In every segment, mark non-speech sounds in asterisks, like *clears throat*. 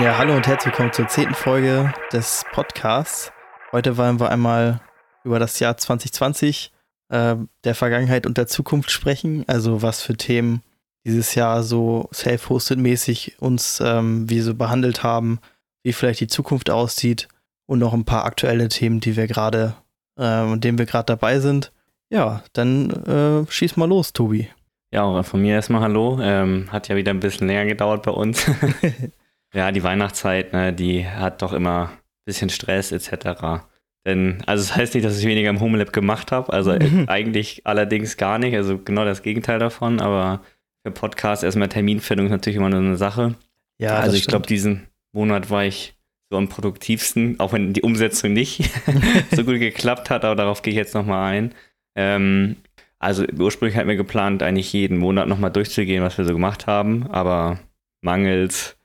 Ja, hallo und herzlich willkommen zur zehnten Folge des Podcasts. Heute wollen wir einmal über das Jahr 2020 äh, der Vergangenheit und der Zukunft sprechen. Also was für Themen dieses Jahr so self-hosted-mäßig uns ähm, wie so behandelt haben, wie vielleicht die Zukunft aussieht und noch ein paar aktuelle Themen, die wir gerade, äh, und denen wir gerade dabei sind. Ja, dann äh, schieß mal los, Tobi. Ja, von mir erstmal Hallo. Ähm, hat ja wieder ein bisschen länger gedauert bei uns. *laughs* ja, die Weihnachtszeit, ne, die hat doch immer ein bisschen Stress etc. Denn, also das heißt nicht, dass ich weniger im Homelab gemacht habe. Also *laughs* eigentlich allerdings gar nicht. Also genau das Gegenteil davon. Aber für Podcast erstmal Terminfindung ist natürlich immer nur eine Sache. Ja, also ich glaube, diesen Monat war ich so am produktivsten, auch wenn die Umsetzung nicht *laughs* so gut geklappt hat, aber darauf gehe ich jetzt nochmal ein. Ähm, also ursprünglich hatten wir geplant, eigentlich jeden Monat nochmal durchzugehen, was wir so gemacht haben, aber mangels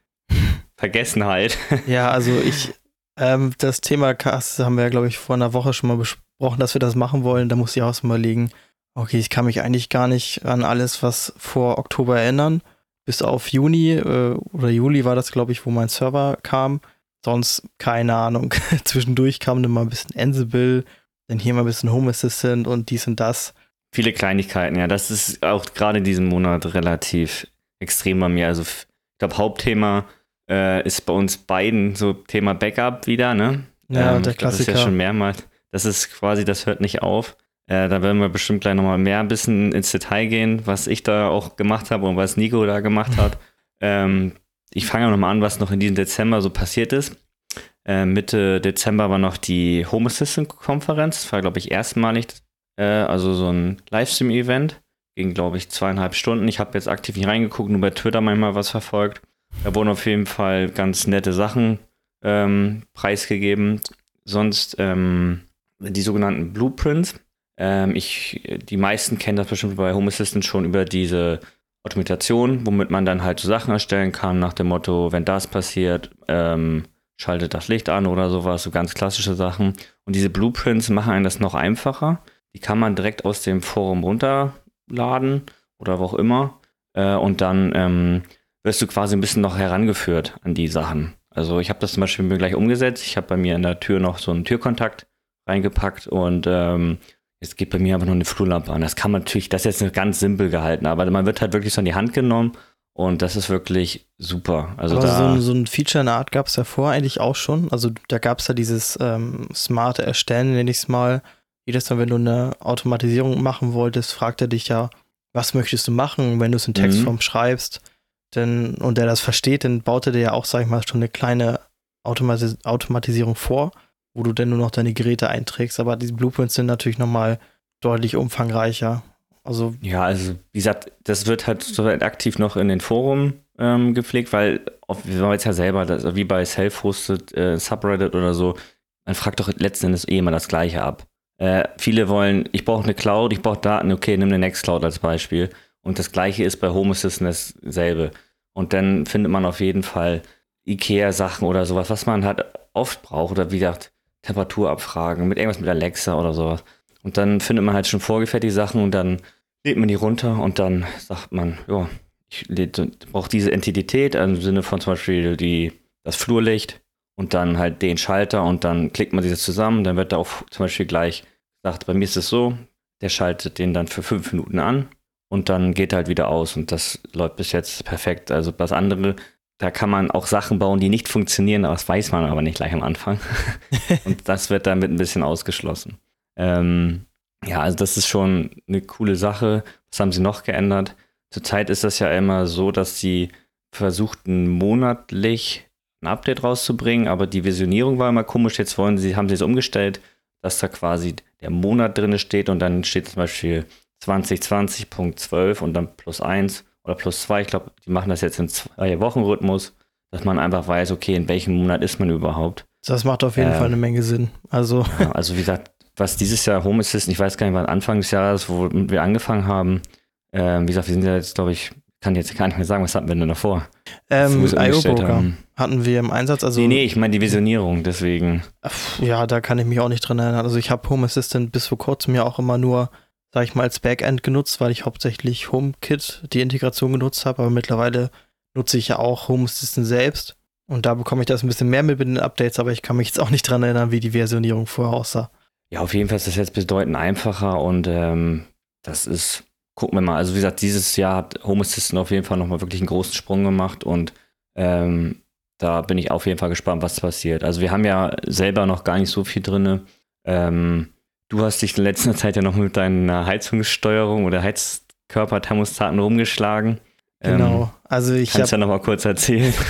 Vergessenheit. *laughs* Ja, also ich, ähm, das Thema Cast haben wir ja, glaube ich, vor einer Woche schon mal besprochen, dass wir das machen wollen. Da muss ich auch mal liegen. Okay, ich kann mich eigentlich gar nicht an alles, was vor Oktober erinnern. Bis auf Juni äh, oder Juli war das, glaube ich, wo mein Server kam. Sonst keine Ahnung. *laughs* Zwischendurch kam dann mal ein bisschen Ansible, dann hier mal ein bisschen Home Assistant und dies und das. Viele Kleinigkeiten, ja. Das ist auch gerade in diesem Monat relativ extrem bei mir. Also ich glaube, Hauptthema äh, ist bei uns beiden so Thema Backup wieder, ne? Ja, ähm, der Klassiker. das ist ja schon mehrmals. Das ist quasi, das hört nicht auf. Äh, da werden wir bestimmt gleich nochmal mehr ein bisschen ins Detail gehen, was ich da auch gemacht habe und was Nico da gemacht hat. *laughs* ähm, ich fange nochmal an, was noch in diesem Dezember so passiert ist. Äh, Mitte Dezember war noch die Home Assistant Konferenz. Das war, glaube ich, erstmalig, äh, also so ein Livestream-Event. Ging, glaube ich, zweieinhalb Stunden. Ich habe jetzt aktiv nicht reingeguckt, nur bei Twitter manchmal was verfolgt. Da wurden auf jeden Fall ganz nette Sachen ähm, preisgegeben. Sonst ähm, die sogenannten Blueprints. Ähm, ich, die meisten kennen das bestimmt bei Home Assistant schon über diese Automation, womit man dann halt so Sachen erstellen kann, nach dem Motto, wenn das passiert, ähm, schaltet das Licht an oder sowas, so ganz klassische Sachen. Und diese Blueprints machen einen das noch einfacher. Die kann man direkt aus dem Forum runterladen oder wo auch immer. Äh, und dann ähm, wirst du quasi ein bisschen noch herangeführt an die Sachen. Also ich habe das zum Beispiel mir gleich umgesetzt. Ich habe bei mir in der Tür noch so einen Türkontakt reingepackt und ähm, Jetzt geht bei mir aber nur eine Flurlampe an. Das kann man natürlich, das ist jetzt ganz simpel gehalten, aber man wird halt wirklich so in die Hand genommen und das ist wirklich super. Also aber da, so, ein, so ein Feature in der Art gab es ja vorher eigentlich auch schon. Also da gab es ja dieses ähm, smarte Erstellen, nenne ich es mal. Jedes Mal, wenn du eine Automatisierung machen wolltest, fragt er dich ja, was möchtest du machen, wenn du es in Textform mhm. schreibst. Denn, und der das versteht, dann baut er dir ja auch, sag ich mal, schon eine kleine Automatis Automatisierung vor wo du denn nur noch deine Geräte einträgst. Aber diese Blueprints sind natürlich nochmal deutlich umfangreicher. Also ja, also wie gesagt, das wird halt so aktiv noch in den Foren ähm, gepflegt, weil wir jetzt ja selber, das, wie bei Self-Hosted äh, Subreddit oder so, man fragt doch letzten Endes eh immer das Gleiche ab. Äh, viele wollen, ich brauche eine Cloud, ich brauche Daten, okay, nimm eine Nextcloud als Beispiel. Und das Gleiche ist bei Home Assistant dasselbe. Und dann findet man auf jeden Fall IKEA-Sachen oder sowas, was man halt oft braucht. Oder wie gesagt, Temperaturabfragen, mit irgendwas mit Alexa oder sowas. Und dann findet man halt schon vorgefertigte Sachen und dann lädt man die runter und dann sagt man, ja, ich brauche diese Entität im Sinne von zum Beispiel die, das Flurlicht und dann halt den Schalter und dann klickt man dieses zusammen. Dann wird da auch zum Beispiel gleich gesagt, bei mir ist es so, der schaltet den dann für fünf Minuten an und dann geht er halt wieder aus und das läuft bis jetzt perfekt. Also das andere da kann man auch Sachen bauen, die nicht funktionieren, aber das weiß man aber nicht gleich am Anfang. *laughs* und das wird damit ein bisschen ausgeschlossen. Ähm, ja, also das ist schon eine coole Sache. Was haben sie noch geändert? Zurzeit ist das ja immer so, dass sie versuchten monatlich ein Update rauszubringen, aber die Visionierung war immer komisch. Jetzt wollen sie, haben sie es umgestellt, dass da quasi der Monat drin steht und dann steht zum Beispiel 2020.12 und dann plus 1 oder plus zwei. Ich glaube, die machen das jetzt in zwei Wochen Rhythmus, dass man einfach weiß, okay, in welchem Monat ist man überhaupt. Das macht auf jeden ähm, Fall eine Menge Sinn. Also. Ja, also wie gesagt, was dieses Jahr Home Assistant, ich weiß gar nicht, wann Anfang des Jahres, wo wir angefangen haben, ähm, wie gesagt, wir sind ja jetzt, glaube ich, kann jetzt gar nicht mehr sagen, was hatten wir denn davor? Ähm, IO-Broker hatten wir im Einsatz. Also, nee, nee, ich meine die Visionierung, deswegen. Ja, da kann ich mich auch nicht dran erinnern. Also ich habe Home Assistant bis vor kurzem ja auch immer nur, sag ich mal, als Backend genutzt, weil ich hauptsächlich HomeKit, die Integration genutzt habe, aber mittlerweile nutze ich ja auch Home Assistant selbst. Und da bekomme ich das ein bisschen mehr mit den Updates, aber ich kann mich jetzt auch nicht dran erinnern, wie die Versionierung vorher aussah. Ja, auf jeden Fall ist das jetzt bedeutend einfacher und ähm, das ist gucken wir mal. Also wie gesagt, dieses Jahr hat Home Assistant auf jeden Fall nochmal wirklich einen großen Sprung gemacht und ähm, da bin ich auf jeden Fall gespannt, was passiert. Also wir haben ja selber noch gar nicht so viel drin. Ähm, du hast dich in letzter Zeit ja noch mit deiner Heizungssteuerung oder Heizkörperthermostaten rumgeschlagen. Genau. Ähm, also ich kannst hab, ja noch mal kurz erzählen. *laughs*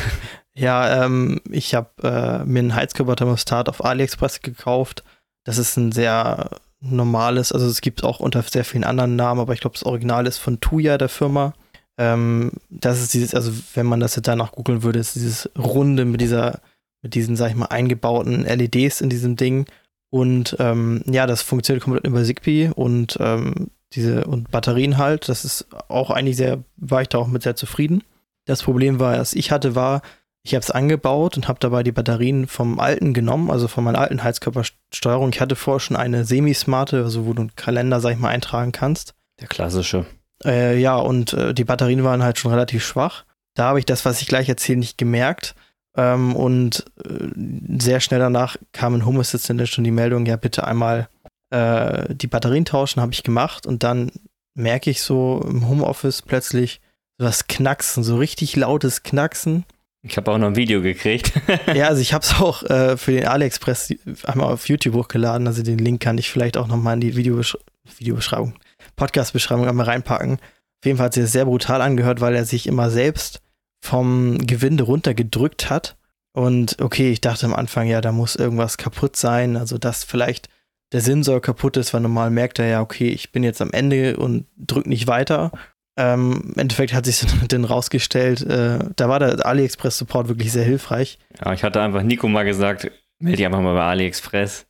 Ja, ähm, ich habe äh, mir einen Heizkörperthermostat auf AliExpress gekauft. Das ist ein sehr normales, also es gibt auch unter sehr vielen anderen Namen, aber ich glaube, das Original ist von Tuya, der Firma. Ähm, das ist dieses, also wenn man das jetzt danach googeln würde, ist dieses Runde mit dieser, mit diesen, sag ich mal, eingebauten LEDs in diesem Ding. Und ähm, ja, das funktioniert komplett über Zigbee und ähm, diese und Batterien halt. Das ist auch eigentlich sehr, war ich da auch mit sehr zufrieden. Das Problem war, was ich hatte, war, ich habe es angebaut und habe dabei die Batterien vom alten genommen, also von meiner alten Heizkörpersteuerung. Ich hatte vorher schon eine semi-smarte, also wo du einen Kalender, sag ich mal, eintragen kannst. Der klassische. Äh, ja, und äh, die Batterien waren halt schon relativ schwach. Da habe ich das, was ich gleich erzähle, nicht gemerkt. Ähm, und äh, sehr schnell danach kam in Home Assistant schon die Meldung, ja, bitte einmal äh, die Batterien tauschen, habe ich gemacht. Und dann merke ich so im Homeoffice plötzlich so das Knacksen, so richtig lautes Knacksen. Ich habe auch noch ein Video gekriegt. *laughs* ja, also ich habe es auch äh, für den AliExpress einmal auf YouTube hochgeladen. Also den Link kann ich vielleicht auch nochmal in die Videobesch Videobeschreibung, Podcast-Beschreibung einmal reinpacken. Auf jeden Fall hat sich das sehr brutal angehört, weil er sich immer selbst vom Gewinde runtergedrückt hat. Und okay, ich dachte am Anfang, ja, da muss irgendwas kaputt sein. Also, dass vielleicht der Sensor kaputt ist, weil normal merkt er ja, okay, ich bin jetzt am Ende und drück nicht weiter. Ähm, Im Endeffekt hat sich *laughs* dann rausgestellt, äh, da war der AliExpress-Support wirklich sehr hilfreich. Ja, ich hatte einfach Nico mal gesagt, melde dich einfach mal bei AliExpress.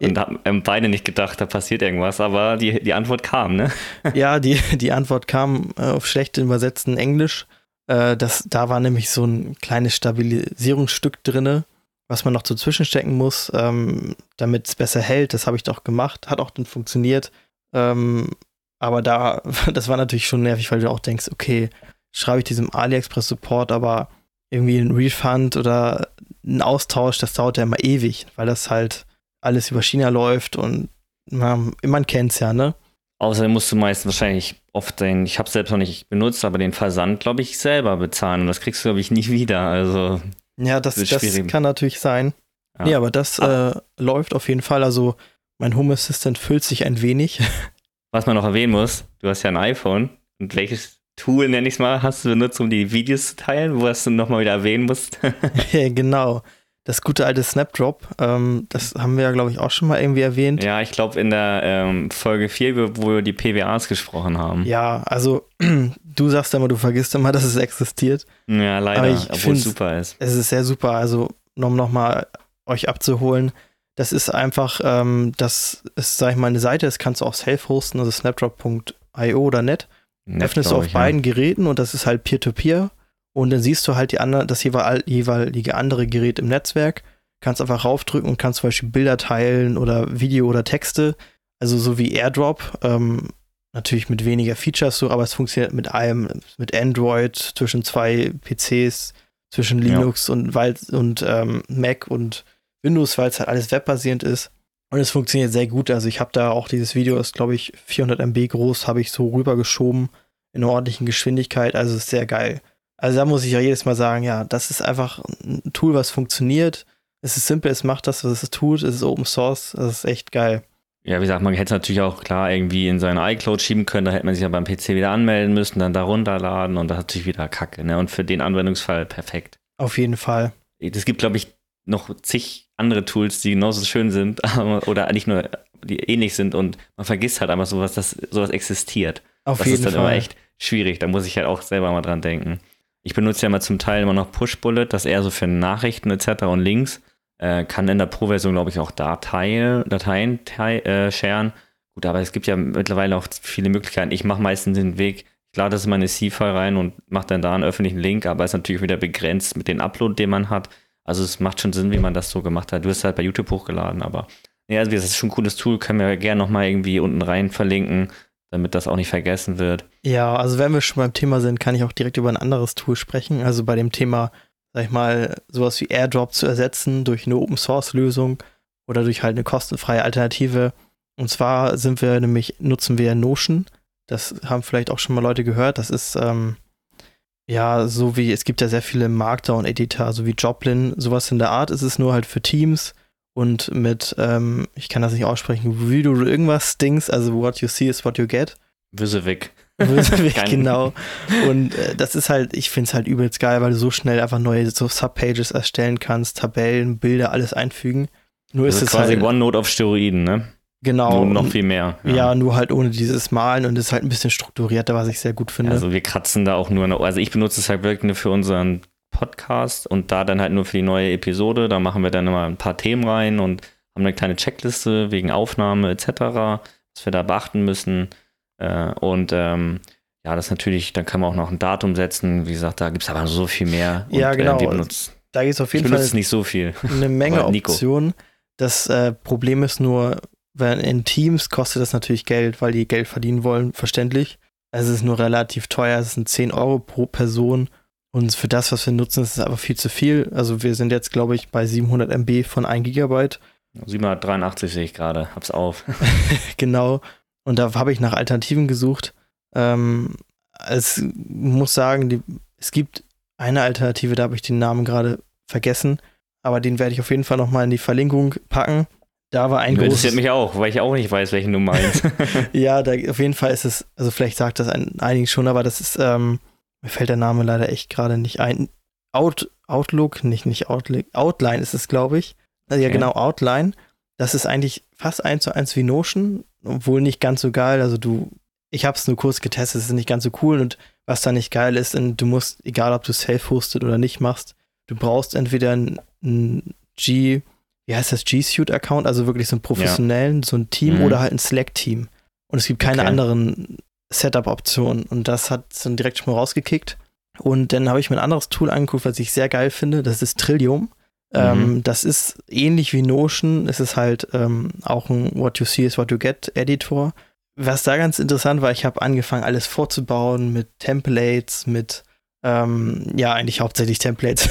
Und ja. haben beide nicht gedacht, da passiert irgendwas, aber die, die Antwort kam, ne? Ja, *laughs* die, die Antwort kam äh, auf schlecht übersetzten Englisch. Äh, das, da war nämlich so ein kleines Stabilisierungsstück drin, was man noch so zwischenstecken muss, ähm, damit es besser hält. Das habe ich doch gemacht, hat auch dann funktioniert. Ähm, aber da, *laughs* das war natürlich schon nervig, weil du auch denkst, okay, schreibe ich diesem AliExpress-Support, aber irgendwie ein Refund oder ein Austausch, das dauert ja immer ewig, weil das halt alles über China läuft und man, man kennt es ja, ne? Außerdem musst du meistens wahrscheinlich oft den, ich habe es selbst noch nicht benutzt, aber den Versand, glaube ich, selber bezahlen. Und das kriegst du, glaube ich, nie wieder. Also. Ja, das, das kann natürlich sein. Ja. Nee, aber das ah. äh, läuft auf jeden Fall. Also, mein Home Assistant füllt sich ein wenig. *laughs* Was man noch erwähnen muss, du hast ja ein iPhone. Und welches Tool, nenne ich es mal, hast du benutzt, um die Videos zu teilen, wo du nochmal wieder erwähnen musst? *laughs* ja, genau. Das gute alte Snapdrop, ähm, das haben wir ja, glaube ich, auch schon mal irgendwie erwähnt. Ja, ich glaube in der ähm, Folge 4, wo wir die PWAs gesprochen haben. Ja, also *clears throat* du sagst immer, du vergisst immer, *laughs* dass es existiert. Ja, leider, obwohl es super ist. Es ist sehr super, also um nochmal euch abzuholen, das ist einfach, ähm, das ist, sag ich mal, eine Seite, das kannst du auch self hosten, also snapdrop.io oder net. net Öffnest du auf ich, beiden ja. Geräten und das ist halt Peer-to-Peer. -Peer. Und dann siehst du halt die andere, das jeweilige andere Gerät im Netzwerk. Kannst einfach raufdrücken und kannst zum Beispiel Bilder teilen oder Video oder Texte. Also so wie AirDrop. Ähm, natürlich mit weniger Features so, aber es funktioniert mit allem, mit Android zwischen zwei PCs, zwischen Linux ja. und, und ähm, Mac und Windows, weil es halt alles webbasierend ist. Und es funktioniert sehr gut. Also ich habe da auch dieses Video, ist glaube ich 400 MB groß, habe ich so rübergeschoben in einer ordentlichen Geschwindigkeit. Also ist sehr geil. Also da muss ich ja jedes Mal sagen, ja, das ist einfach ein Tool, was funktioniert. Es ist simpel, es macht das, was es tut. Es ist Open Source. Das ist echt geil. Ja, wie gesagt, man hätte es natürlich auch klar irgendwie in seine iCloud schieben können. Da hätte man sich ja beim PC wieder anmelden müssen, dann da runterladen und das hat sich wieder Kacke. Ne? Und für den Anwendungsfall perfekt. Auf jeden Fall. Es gibt, glaube ich, noch zig andere Tools, die genauso schön sind *laughs* oder nicht nur, die ähnlich sind und man vergisst halt einfach sowas, dass sowas existiert. Auf das jeden ist dann Fall. immer echt schwierig, da muss ich halt auch selber mal dran denken. Ich benutze ja mal zum Teil immer noch Pushbullet, das eher so für Nachrichten etc. und Links. Äh, kann in der Pro-Version, glaube ich, auch Datei, Dateien teil, äh, sharen. Gut, aber es gibt ja mittlerweile auch viele Möglichkeiten. Ich mache meistens den Weg, Ich lade das in meine C-File rein und mache dann da einen öffentlichen Link, aber ist natürlich wieder begrenzt mit dem Upload, den man hat. Also es macht schon Sinn, wie man das so gemacht hat. Du hast halt bei YouTube hochgeladen, aber ja, also das ist schon ein cooles Tool, können wir gerne nochmal irgendwie unten rein verlinken, damit das auch nicht vergessen wird. Ja, also wenn wir schon beim Thema sind, kann ich auch direkt über ein anderes Tool sprechen. Also bei dem Thema, sag ich mal, sowas wie AirDrop zu ersetzen durch eine Open Source Lösung oder durch halt eine kostenfreie Alternative. Und zwar sind wir nämlich, nutzen wir Notion. Das haben vielleicht auch schon mal Leute gehört. Das ist ähm, ja so wie, es gibt ja sehr viele Markdown-Editor, so wie Joplin, sowas in der Art. ist Es nur halt für Teams und mit, ähm, ich kann das nicht aussprechen, wie du irgendwas Dings, also what you see is what you get. Wissewick. Wissewick, *laughs* genau. Und äh, das ist halt, ich finde es halt übelst geil, weil du so schnell einfach neue so Subpages erstellen kannst, Tabellen, Bilder, alles einfügen. Nur das ist, ist es quasi halt, OneNote auf Steroiden, ne? Genau. Nur noch viel mehr. Ja. ja. nur halt ohne dieses Malen und ist halt ein bisschen strukturierter, was ich sehr gut finde. Also wir kratzen da auch nur, noch, also ich benutze es halt wirklich nur für unseren Podcast und da dann halt nur für die neue Episode. Da machen wir dann immer ein paar Themen rein und haben eine kleine Checkliste wegen Aufnahme etc., was wir da beachten müssen. Äh, und ähm, ja, das natürlich, dann kann man auch noch ein Datum setzen. Wie gesagt, da gibt es aber so viel mehr. Und, ja, genau. Äh, benutzt, da gibt es auf jeden Fall nicht so viel. eine Menge *laughs* Optionen. Das äh, Problem ist nur, wenn in Teams kostet das natürlich Geld, weil die Geld verdienen wollen, verständlich. Es ist nur relativ teuer, es sind 10 Euro pro Person und für das, was wir nutzen, ist es aber viel zu viel. Also wir sind jetzt, glaube ich, bei 700 MB von 1 Gigabyte. 783 sehe ich gerade, hab's auf. *laughs* *laughs* genau. Und da habe ich nach Alternativen gesucht. Ähm, es muss sagen, die, es gibt eine Alternative, da habe ich den Namen gerade vergessen, aber den werde ich auf jeden Fall nochmal in die Verlinkung packen. Da war ein großes. Interessiert mich auch, weil ich auch nicht weiß, welchen du meinst. *laughs* ja, da, auf jeden Fall ist es, also vielleicht sagt das ein, einigen schon, aber das ist, ähm, mir fällt der Name leider echt gerade nicht ein. Out, Outlook, nicht, nicht Outlook, Outline ist es, glaube ich. Also, ja, okay. genau, Outline. Das ist eigentlich fast eins zu eins wie Notion, obwohl nicht ganz so geil. Also du, ich habe es nur kurz getestet, es ist nicht ganz so cool und was da nicht geil ist, du musst, egal ob du self-hosted oder nicht machst, du brauchst entweder ein, G, wie heißt das, G Suite-Account, also wirklich so einen professionellen, ja. so ein Team mhm. oder halt ein Slack-Team. Und es gibt keine okay. anderen Setup-Optionen. Und das hat dann direkt schon mal rausgekickt. Und dann habe ich mir ein anderes Tool angeguckt, was ich sehr geil finde. Das ist Trillium. Ähm, mhm. Ähm, das ist ähnlich wie Notion. Es ist halt ähm, auch ein What You See is What You Get Editor. Was da ganz interessant war, ich habe angefangen, alles vorzubauen mit Templates, mit, ähm, ja, eigentlich hauptsächlich Templates.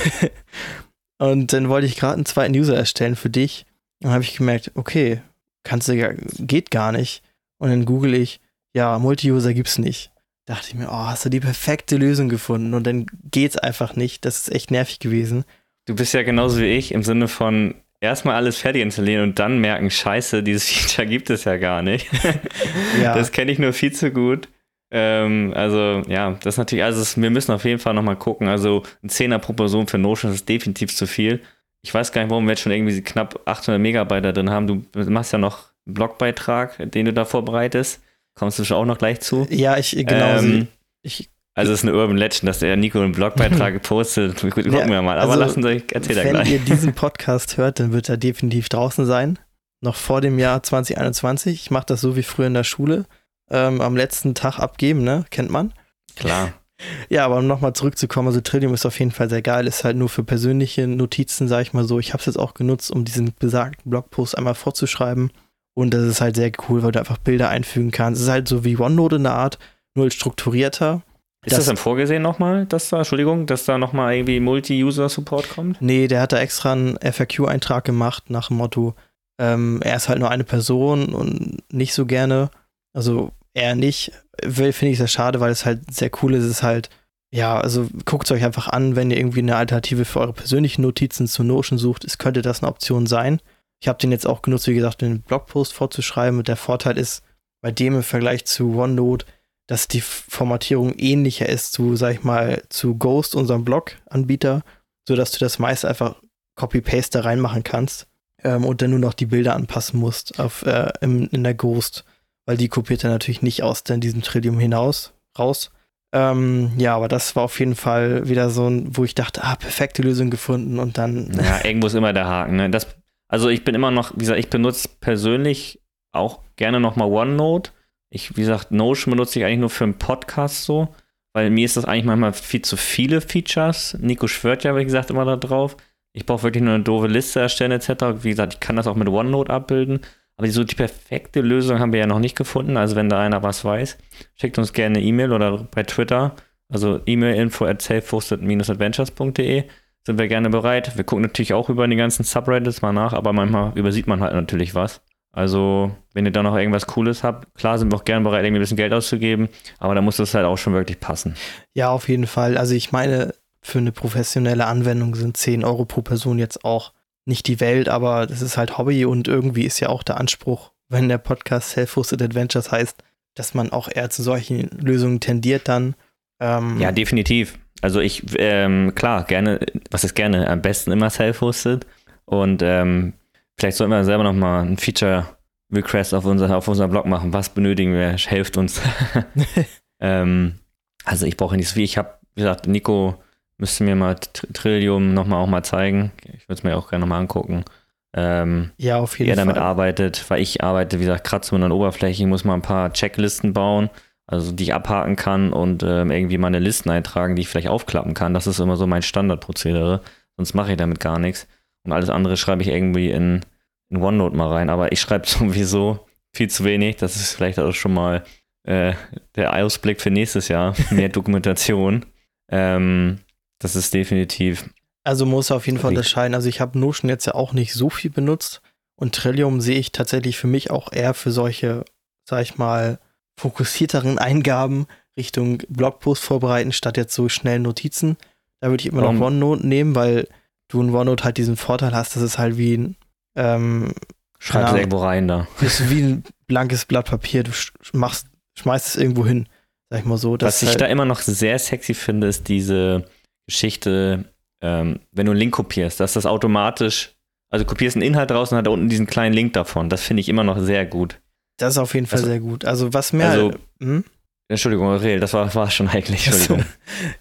*laughs* Und dann wollte ich gerade einen zweiten User erstellen für dich. Und dann habe ich gemerkt, okay, kannst du ja, geht gar nicht. Und dann google ich, ja, Multi-User gibt's nicht. Dachte ich mir, oh, hast du die perfekte Lösung gefunden und dann geht's einfach nicht. Das ist echt nervig gewesen. Du bist ja genauso wie ich im Sinne von erstmal alles fertig installieren und dann merken, scheiße, dieses *laughs* Feature gibt es ja gar nicht. *laughs* ja. Das kenne ich nur viel zu gut. Ähm, also ja, das ist natürlich, also es, wir müssen auf jeden Fall nochmal gucken. Also ein Zehner pro Person für Notion ist definitiv zu viel. Ich weiß gar nicht, warum wir jetzt schon irgendwie knapp 800 Megabyte da drin haben. Du machst ja noch einen Blogbeitrag, den du da vorbereitest. Kommst du schon auch noch gleich zu? Ja, ich, genau. Ähm, ich, also es ist eine Urban Legend, dass der Nico einen Blogbeitrag *laughs* gepostet. Gucken ja, wir mal. Aber also, lassen Sie, erzähl da gleich. Wenn ihr diesen *laughs* Podcast hört, dann wird er definitiv draußen sein. Noch vor dem Jahr 2021. Ich mache das so wie früher in der Schule ähm, am letzten Tag abgeben, ne? Kennt man. Klar. *laughs* Ja, aber um nochmal zurückzukommen, also Trillium ist auf jeden Fall sehr geil, ist halt nur für persönliche Notizen, sag ich mal so. Ich habe es jetzt auch genutzt, um diesen besagten Blogpost einmal vorzuschreiben. Und das ist halt sehr cool, weil du einfach Bilder einfügen kannst. Es ist halt so wie OneNote in der Art, nur strukturierter. Ist das, das dann vorgesehen nochmal, dass da, Entschuldigung, dass da nochmal irgendwie Multi-User-Support kommt? Nee, der hat da extra einen FAQ-Eintrag gemacht nach dem Motto, ähm, er ist halt nur eine Person und nicht so gerne. Also eher nicht. Finde ich sehr schade, weil es halt sehr cool ist. Es ist halt, ja, also guckt es euch einfach an, wenn ihr irgendwie eine Alternative für eure persönlichen Notizen zu Notion sucht. Es könnte das eine Option sein. Ich habe den jetzt auch genutzt, wie gesagt, den Blogpost vorzuschreiben. Und der Vorteil ist bei dem im Vergleich zu OneNote, dass die Formatierung ähnlicher ist zu, sag ich mal, zu Ghost, unserem Blog-Anbieter, sodass du das meist einfach Copy-Paste da reinmachen kannst ähm, und dann nur noch die Bilder anpassen musst auf, äh, in, in der Ghost weil die kopiert er natürlich nicht aus in diesem Trillium hinaus, raus. Ähm, ja, aber das war auf jeden Fall wieder so ein, wo ich dachte, ah, perfekte Lösung gefunden und dann. Ja, irgendwo ist immer der Haken. Ne? Das, also ich bin immer noch, wie gesagt, ich benutze persönlich auch gerne nochmal OneNote. Ich, wie gesagt, Notion benutze ich eigentlich nur für einen Podcast so, weil mir ist das eigentlich manchmal viel zu viele Features. Nico schwört ja, wie gesagt, immer da drauf. Ich brauche wirklich nur eine doofe Liste erstellen etc. Wie gesagt, ich kann das auch mit OneNote abbilden. Aber so die perfekte Lösung haben wir ja noch nicht gefunden. Also wenn da einer was weiß, schickt uns gerne eine E-Mail oder bei Twitter. Also E-Mail info at adventures.de sind wir gerne bereit. Wir gucken natürlich auch über die ganzen Subreddits mal nach, aber manchmal übersieht man halt natürlich was. Also, wenn ihr da noch irgendwas Cooles habt, klar sind wir auch gerne bereit, irgendwie ein bisschen Geld auszugeben, aber da muss das halt auch schon wirklich passen. Ja, auf jeden Fall. Also, ich meine, für eine professionelle Anwendung sind 10 Euro pro Person jetzt auch nicht die Welt, aber das ist halt Hobby und irgendwie ist ja auch der Anspruch, wenn der Podcast Self-Hosted Adventures heißt, dass man auch eher zu solchen Lösungen tendiert dann. Ähm ja, definitiv. Also ich, ähm, klar, gerne, was ist gerne, am besten immer self-hosted und ähm, vielleicht sollten wir selber nochmal ein Feature-Request auf, unser, auf unserem Blog machen. Was benötigen wir? Helft uns. *laughs* *laughs* ähm, also ich brauche nicht so viel. Ich habe, wie gesagt, Nico müsste mir mal Trillium nochmal auch mal zeigen. Ich würde es mir auch gerne nochmal angucken. Ähm, ja, auf jeden Fall. Er damit arbeitet, weil ich arbeite, wie gesagt, gerade so an der Oberfläche. Ich muss mal ein paar Checklisten bauen also die ich abhaken kann und ähm, irgendwie meine Listen eintragen, die ich vielleicht aufklappen kann. Das ist immer so mein Standardprozedere. Sonst mache ich damit gar nichts. Und alles andere schreibe ich irgendwie in, in OneNote mal rein. Aber ich schreibe *laughs* sowieso viel zu wenig. Das ist vielleicht auch schon mal äh, der Ausblick für nächstes Jahr. *laughs* Mehr Dokumentation. Ähm, das ist definitiv. Also muss auf jeden Fall unterscheiden. Also ich habe Notion jetzt ja auch nicht so viel benutzt. Und Trillium sehe ich tatsächlich für mich auch eher für solche, sag ich mal, fokussierteren Eingaben Richtung Blogpost vorbereiten, statt jetzt so schnell Notizen. Da würde ich immer um, noch OneNote nehmen, weil du in OneNote halt diesen Vorteil hast, dass es halt wie ein ähm, Schreib es irgendwo rein da. *laughs* Ist wie ein blankes Blatt Papier. Du machst, schmeißt es irgendwo hin, sag ich mal so. Was ich halt da immer noch sehr sexy finde, ist diese Geschichte, ähm, wenn du einen Link kopierst, dass das automatisch, also kopierst einen Inhalt raus und hat da unten diesen kleinen Link davon. Das finde ich immer noch sehr gut. Das ist auf jeden Fall also, sehr gut. Also was mir. Also, hm? Entschuldigung, Aurel, das war, war schon eigentlich. Entschuldigung.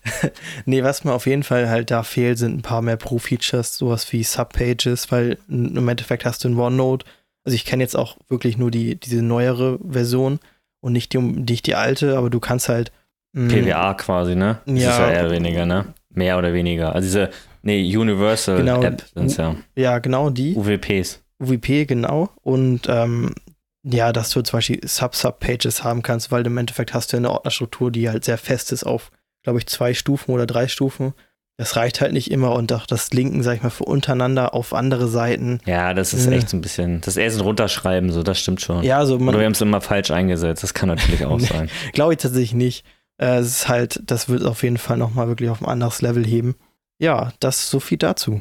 *laughs* nee, was mir auf jeden Fall halt da fehlt, sind ein paar mehr Pro-Features, sowas wie Subpages, weil im Endeffekt hast du in OneNote, also ich kenne jetzt auch wirklich nur die, diese neuere Version und nicht die, nicht die alte, aber du kannst halt. Mh, hm, PWA quasi, ne? Das ja, ist ja eher weniger, ne? Mehr oder weniger. Also diese, nee, Universal genau, App sind es ja. Ja, genau die. UWPs. UWP, genau. Und ähm, ja, dass du zum Beispiel Sub-Sub-Pages haben kannst, weil im Endeffekt hast du eine Ordnerstruktur, die halt sehr fest ist auf, glaube ich, zwei Stufen oder drei Stufen. Das reicht halt nicht immer und auch das Linken, sag ich mal, für untereinander auf andere Seiten. Ja, das ist äh. echt so ein bisschen, das ist eher so ein Runterschreiben, so, das stimmt schon. Ja, so man, Oder wir haben es immer falsch eingesetzt, das kann natürlich auch *laughs* sein. glaube ich tatsächlich nicht. Äh, es ist halt, das wird auf jeden Fall nochmal wirklich auf ein anderes Level heben. Ja, das ist so viel dazu.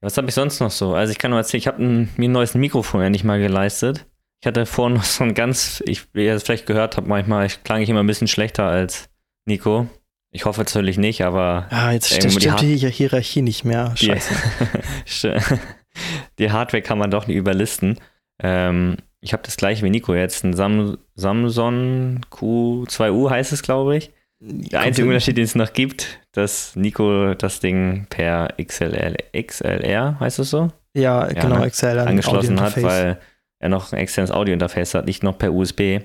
Was habe ich sonst noch so? Also ich kann nur erzählen, ich habe mir ein neues Mikrofon endlich mal geleistet. Ich hatte vorhin noch so ein ganz, ich, wie ihr es vielleicht gehört habt, manchmal ich, klang ich immer ein bisschen schlechter als Nico. Ich hoffe natürlich nicht, aber. Ah, jetzt stimmt die, die Hierarchie nicht mehr. Scheiße. *laughs* Die, die Hardware kann man doch nicht überlisten. Ähm, ich habe das gleiche wie Nico jetzt, ein Sam Samsung Q2U heißt es, glaube ich. Der einzige Unterschied, den es noch gibt, dass Nico das Ding per XLR, XLR heißt es so? Ja, ja genau, ne? XLR angeschlossen hat, weil er noch ein externes Audiointerface hat, nicht noch per USB.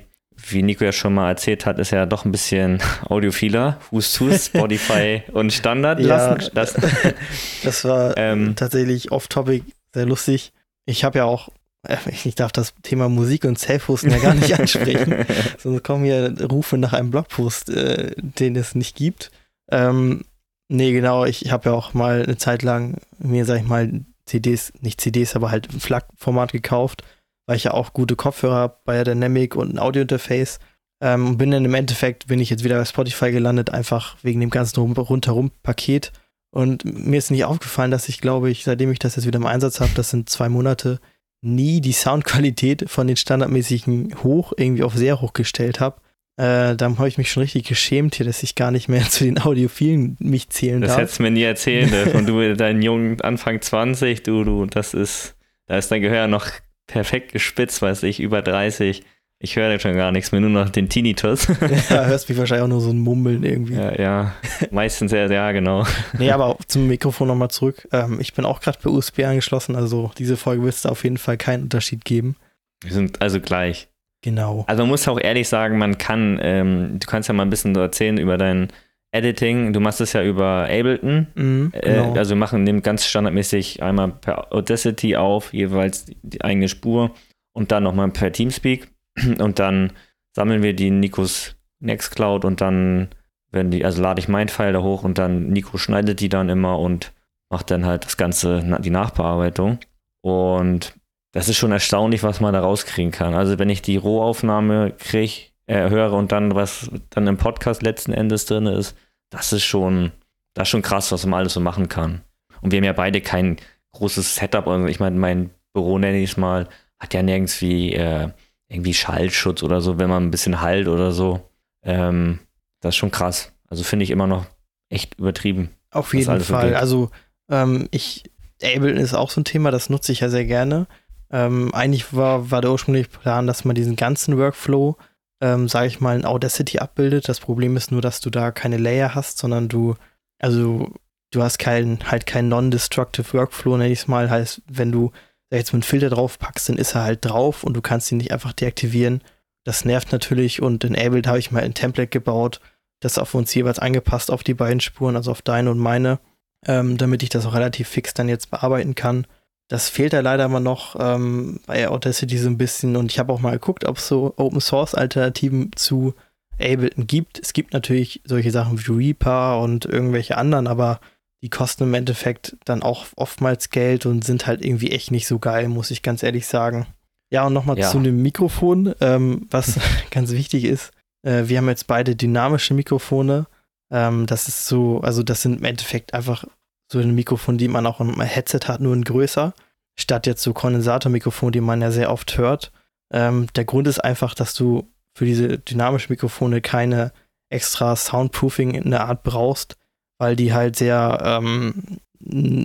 Wie Nico ja schon mal erzählt hat, ist er doch ein bisschen *laughs* audiophiler. Who's to Spotify *laughs* und Standard ja, lassen. Das, *laughs* das war ähm, tatsächlich off-topic, sehr lustig. Ich habe ja auch, äh, ich darf das Thema Musik und Self-Hosten ja gar nicht ansprechen. Sonst kommen hier Rufe nach einem Blogpost, äh, den es nicht gibt. Ähm, nee, genau, ich habe ja auch mal eine Zeit lang mir, sag ich mal, CDs, nicht CDs, aber halt ein FLAC-Format gekauft weil ich ja auch gute Kopfhörer habe bei Dynamic und ein Audiointerface. Ähm, bin dann im Endeffekt, bin ich jetzt wieder bei Spotify gelandet, einfach wegen dem ganzen rundherum Paket. Und mir ist nicht aufgefallen, dass ich, glaube ich, seitdem ich das jetzt wieder im Einsatz habe, das sind zwei Monate, nie die Soundqualität von den standardmäßigen hoch irgendwie auf sehr hoch gestellt habe. Äh, da habe ich mich schon richtig geschämt hier, dass ich gar nicht mehr *laughs* zu den Audiophilen mich zählen das darf. Das hättest du mir nie erzählen Und du, *laughs* dein jungen Anfang 20, du, du, das ist, da ist dein Gehör noch perfekt gespitzt, weiß ich, über 30. Ich höre schon gar nichts mehr, nur noch den Tinnitus. *laughs* ja, *laughs* hörst mich wahrscheinlich auch nur so ein Mummeln irgendwie. Ja, ja. meistens ja, ja, genau. nee, aber *laughs* zum Mikrofon nochmal zurück. Ähm, ich bin auch gerade per USB angeschlossen, also diese Folge wird es da auf jeden Fall keinen Unterschied geben. Wir sind also gleich. Genau. Also man muss auch ehrlich sagen, man kann, ähm, du kannst ja mal ein bisschen erzählen über dein Editing. Du machst es ja über Ableton. Mhm, genau. äh, also wir machen nehmen ganz standardmäßig einmal per Audacity auf, jeweils die eigene Spur und dann nochmal per Teamspeak. *clears throat* Und dann sammeln wir die Nikos Nextcloud und dann werden die, also lade ich mein File da hoch und dann Nico schneidet die dann immer und macht dann halt das Ganze, die Nachbearbeitung. Und das ist schon erstaunlich, was man da rauskriegen kann. Also wenn ich die Rohaufnahme kriege, äh, höre und dann, was dann im Podcast letzten Endes drin ist, das ist schon, das ist schon krass, was man alles so machen kann. Und wir haben ja beide kein großes Setup. Also ich meine, mein Büro nenne ich es mal, hat ja nirgends wie äh, irgendwie Schallschutz oder so, wenn man ein bisschen halt oder so. Ähm, das ist schon krass. Also finde ich immer noch echt übertrieben. Auf jeden Fall. So also ähm, ich, Ableton ist auch so ein Thema, das nutze ich ja sehr gerne. Ähm, eigentlich war, war der ursprüngliche Plan, dass man diesen ganzen Workflow, ähm, sage ich mal, in Audacity abbildet. Das Problem ist nur, dass du da keine Layer hast, sondern du, also du hast keinen, halt keinen non-destructive Workflow, nenne ich es mal. Heißt, wenn du da jetzt einen Filter drauf packst, dann ist er halt drauf und du kannst ihn nicht einfach deaktivieren. Das nervt natürlich und in Ableton habe ich mal ein Template gebaut, das auf uns jeweils angepasst auf die beiden Spuren, also auf deine und meine, ähm, damit ich das auch relativ fix dann jetzt bearbeiten kann. Das fehlt da leider immer noch ähm, bei Audacity so ein bisschen und ich habe auch mal geguckt, ob es so Open Source Alternativen zu Ableton gibt. Es gibt natürlich solche Sachen wie Reaper und irgendwelche anderen, aber die kosten im Endeffekt dann auch oftmals Geld und sind halt irgendwie echt nicht so geil, muss ich ganz ehrlich sagen. Ja, und nochmal ja. zu dem Mikrofon, ähm, was *laughs* ganz wichtig ist. Äh, wir haben jetzt beide dynamische Mikrofone. Ähm, das ist so, also das sind im Endeffekt einfach so ein Mikrofon, die man auch im Headset hat, nur ein größer, statt jetzt so Kondensatormikrofon, die man ja sehr oft hört. Ähm, der Grund ist einfach, dass du für diese dynamischen Mikrofone keine extra Soundproofing in der Art brauchst, weil die halt sehr, ähm,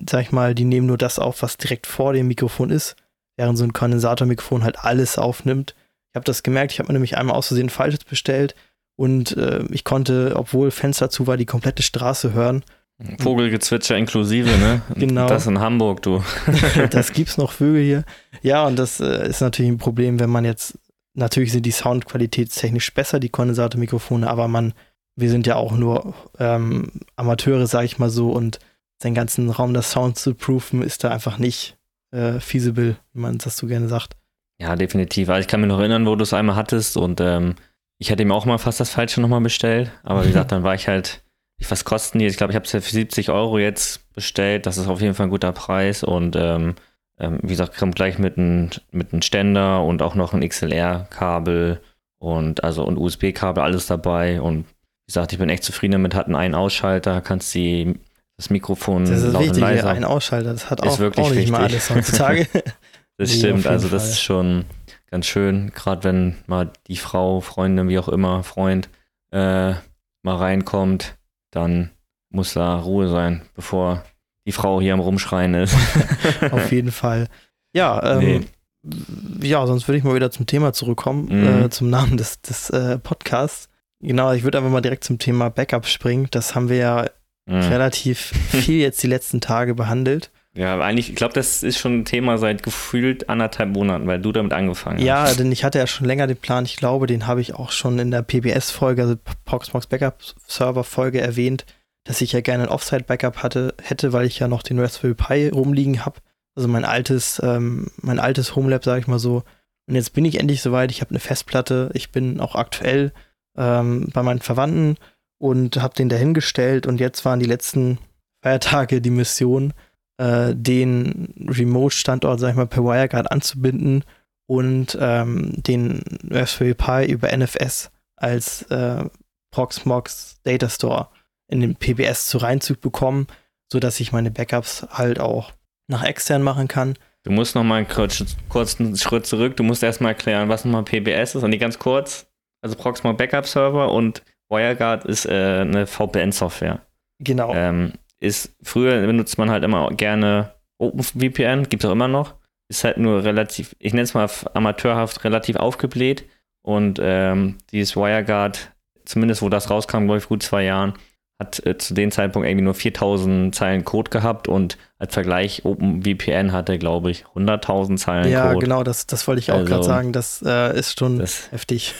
sag ich mal, die nehmen nur das auf, was direkt vor dem Mikrofon ist, während so ein Kondensatormikrofon halt alles aufnimmt. Ich habe das gemerkt, ich habe mir nämlich einmal aus Versehen falsches bestellt und äh, ich konnte, obwohl Fenster zu war, die komplette Straße hören. Vogelgezwitscher inklusive, ne? *laughs* genau. Das in Hamburg, du. *laughs* das gibt's noch Vögel hier. Ja, und das äh, ist natürlich ein Problem, wenn man jetzt, natürlich sind die Soundqualitätstechnisch besser, die Kondensatormikrofone, aber man wir sind ja auch nur ähm, Amateure, sag ich mal so, und den ganzen Raum das Sound zu proofen, ist da einfach nicht äh, feasible, wie man das so gerne sagt. Ja, definitiv. Also ich kann mich noch erinnern, wo du es einmal hattest und ähm, ich hatte mir auch mal fast das Falsche nochmal bestellt, aber wie gesagt, dann war ich halt, was kosten die? Ich glaube, ich habe es ja für 70 Euro jetzt bestellt. Das ist auf jeden Fall ein guter Preis und ähm, ähm, wie gesagt, kommt gleich mit einem mit Ständer und auch noch ein XLR-Kabel und also und USB-Kabel, alles dabei und wie gesagt, ich bin echt zufrieden damit, hatten einen Ausschalter, kannst die, das Mikrofon Das ist wichtig, leiser. ein Ausschalter, das hat auch, auch nicht mal alles heutzutage. *laughs* *laughs* das nee, stimmt, also das Fall. ist schon ganz schön, gerade wenn mal die Frau, Freundin, wie auch immer, Freund, äh, mal reinkommt, dann muss da Ruhe sein, bevor die Frau hier am Rumschreien ist. *laughs* Auf jeden Fall. Ja, ähm, nee. ja, sonst würde ich mal wieder zum Thema zurückkommen, mhm. äh, zum Namen des, des äh, Podcasts. Genau, ich würde einfach mal direkt zum Thema Backup springen. Das haben wir ja mhm. relativ viel jetzt die letzten Tage behandelt. Ja, eigentlich, ich glaube, das ist schon ein Thema seit gefühlt anderthalb Monaten, weil du damit angefangen hast. Ja, denn ich hatte ja schon länger den Plan. Ich glaube, den habe ich auch schon in der PBS-Folge, also Proxmox Backup Server-Folge erwähnt, dass ich ja gerne ein Offsite-Backup hatte, hätte, weil ich ja noch den Raspberry Pi rumliegen habe. Also mein altes, ähm, mein altes Homelab, sage ich mal so. Und jetzt bin ich endlich soweit. Ich habe eine Festplatte. Ich bin auch aktuell ähm, bei meinen Verwandten und habe den dahingestellt und jetzt waren die letzten Feiertage die Mission, äh, den Remote-Standort, sag ich mal, per WireGuard anzubinden und ähm, den Raspberry Pi über NFS als äh, Proxmox Data Store in den PBS zu reinzubekommen, sodass ich meine Backups halt auch nach extern machen kann. Du musst noch mal einen kurzen Schritt zurück. Du musst erstmal erklären, was nochmal PBS ist. Und die ganz kurz also Proxmox Backup Server und WireGuard ist äh, eine VPN-Software. Genau. Ähm, ist früher benutzt man halt immer gerne OpenVPN, gibt es auch immer noch. Ist halt nur relativ, ich nenne es mal amateurhaft, relativ aufgebläht. Und ähm, dieses WireGuard, zumindest wo das rauskam, glaube ich, gut zwei Jahren, hat äh, zu dem Zeitpunkt irgendwie nur 4000 Zeilen Code gehabt und als Vergleich OpenVPN hatte, glaube ich, 100.000 Zeilen ja, Code. Ja, genau, das, das wollte ich auch also, gerade sagen. Das äh, ist schon das, heftig.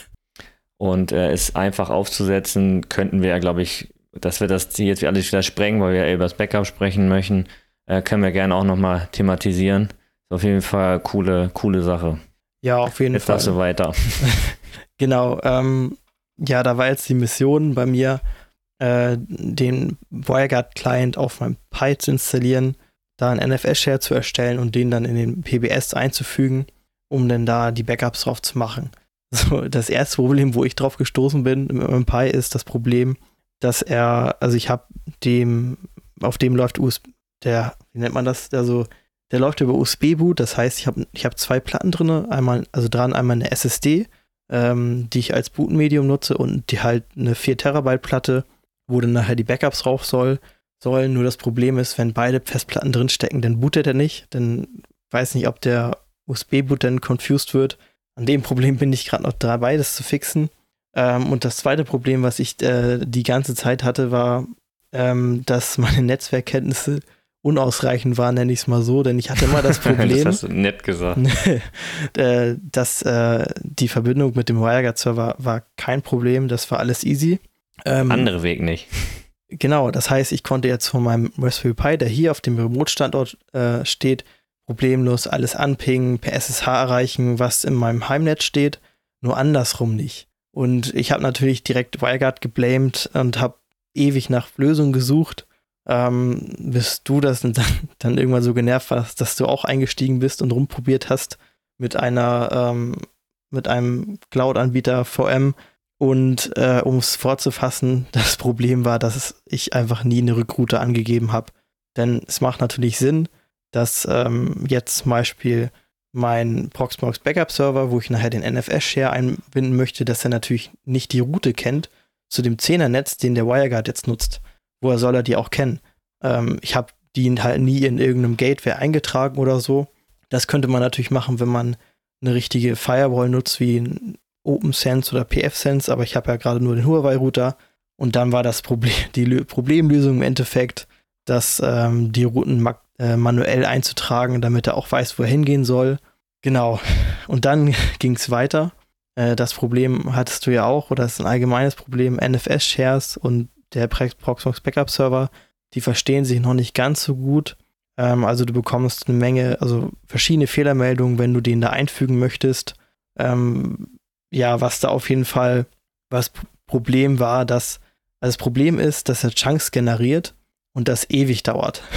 Und äh, es einfach aufzusetzen, könnten wir ja, glaube ich, dass wir das jetzt alles wieder sprengen, weil wir ja über das Backup sprechen möchten, äh, können wir gerne auch nochmal thematisieren. Ist auf jeden Fall coole, coole Sache. Ja, auf jeden jetzt Fall. Jetzt darfst du weiter. *laughs* genau. Ähm, ja, da war jetzt die Mission bei mir, äh, den WireGuard-Client auf meinem Pi zu installieren, da einen NFS-Share zu erstellen und den dann in den PBS einzufügen, um dann da die Backups drauf zu machen. *laughs* So, das erste Problem, wo ich drauf gestoßen bin mit meinem Pi, ist das Problem, dass er, also ich habe dem, auf dem läuft USB, der, wie nennt man das, also der läuft über USB-Boot, das heißt, ich habe ich hab zwei Platten drin, einmal, also dran einmal eine SSD, ähm, die ich als Bootmedium nutze und die halt eine 4 Terabyte Platte, wo dann nachher die Backups drauf soll, sollen. Nur das Problem ist, wenn beide Festplatten drinstecken, dann bootet er nicht, dann weiß nicht, ob der USB-Boot dann confused wird. An dem Problem bin ich gerade noch dabei, das zu fixen. Ähm, und das zweite Problem, was ich äh, die ganze Zeit hatte, war, ähm, dass meine Netzwerkkenntnisse unausreichend waren, nenne ich es mal so, denn ich hatte immer das *laughs* Problem. das hast du nett gesagt. *laughs* Äh, dass äh, die Verbindung mit dem WireGuard-Server war kein Problem, das war alles easy. Ähm, Andere Weg nicht. Genau, das heißt, ich konnte jetzt von meinem Raspberry Pi, der hier auf dem Remote-Standort äh, steht, problemlos alles anpingen, per SSH erreichen, was in meinem Heimnetz steht, nur andersrum nicht. Und ich habe natürlich direkt WireGuard geblamed und habe ewig nach Lösungen gesucht, ähm, bis du das *laughs* dann, dann, irgendwann so genervt warst, dass du auch eingestiegen bist und rumprobiert hast mit einer, ähm, mit einem Cloud-Anbieter VM. Und äh, um es fortzufassen, *laughs* das Problem war, dass ich einfach nie eine Rückroute angegeben habe. Denn es macht natürlich Sinn, dass ähm, jetzt zum Beispiel mein Proxmox Backup Server, wo ich nachher den NFS-Share einbinden möchte, dass er natürlich nicht die Route kennt zu dem 10er-Netz, den der WireGuard jetzt nutzt. Woher soll er die auch kennen? Ähm, ich habe die halt nie in irgendeinem Gateway eingetragen oder so. Das könnte man natürlich machen, wenn man eine richtige Firewall nutzt, wie OpenSense oder PFSense, aber ich habe ja gerade nur den Huawei-Router. Und dann war das Problem, *laughs* die Problemlösung im Endeffekt, dass ähm, die Routen ma äh, manuell einzutragen, damit er auch weiß, wo er hingehen soll. Genau. Und dann *laughs* ging es weiter. Äh, das Problem hattest du ja auch, oder das ist ein allgemeines Problem, NFS-Shares und der Proxmox Backup Server, die verstehen sich noch nicht ganz so gut. Ähm, also du bekommst eine Menge, also verschiedene Fehlermeldungen, wenn du den da einfügen möchtest. Ähm, ja, was da auf jeden Fall was Problem war, dass also das Problem ist, dass er Chunks generiert und das ewig dauert. *laughs*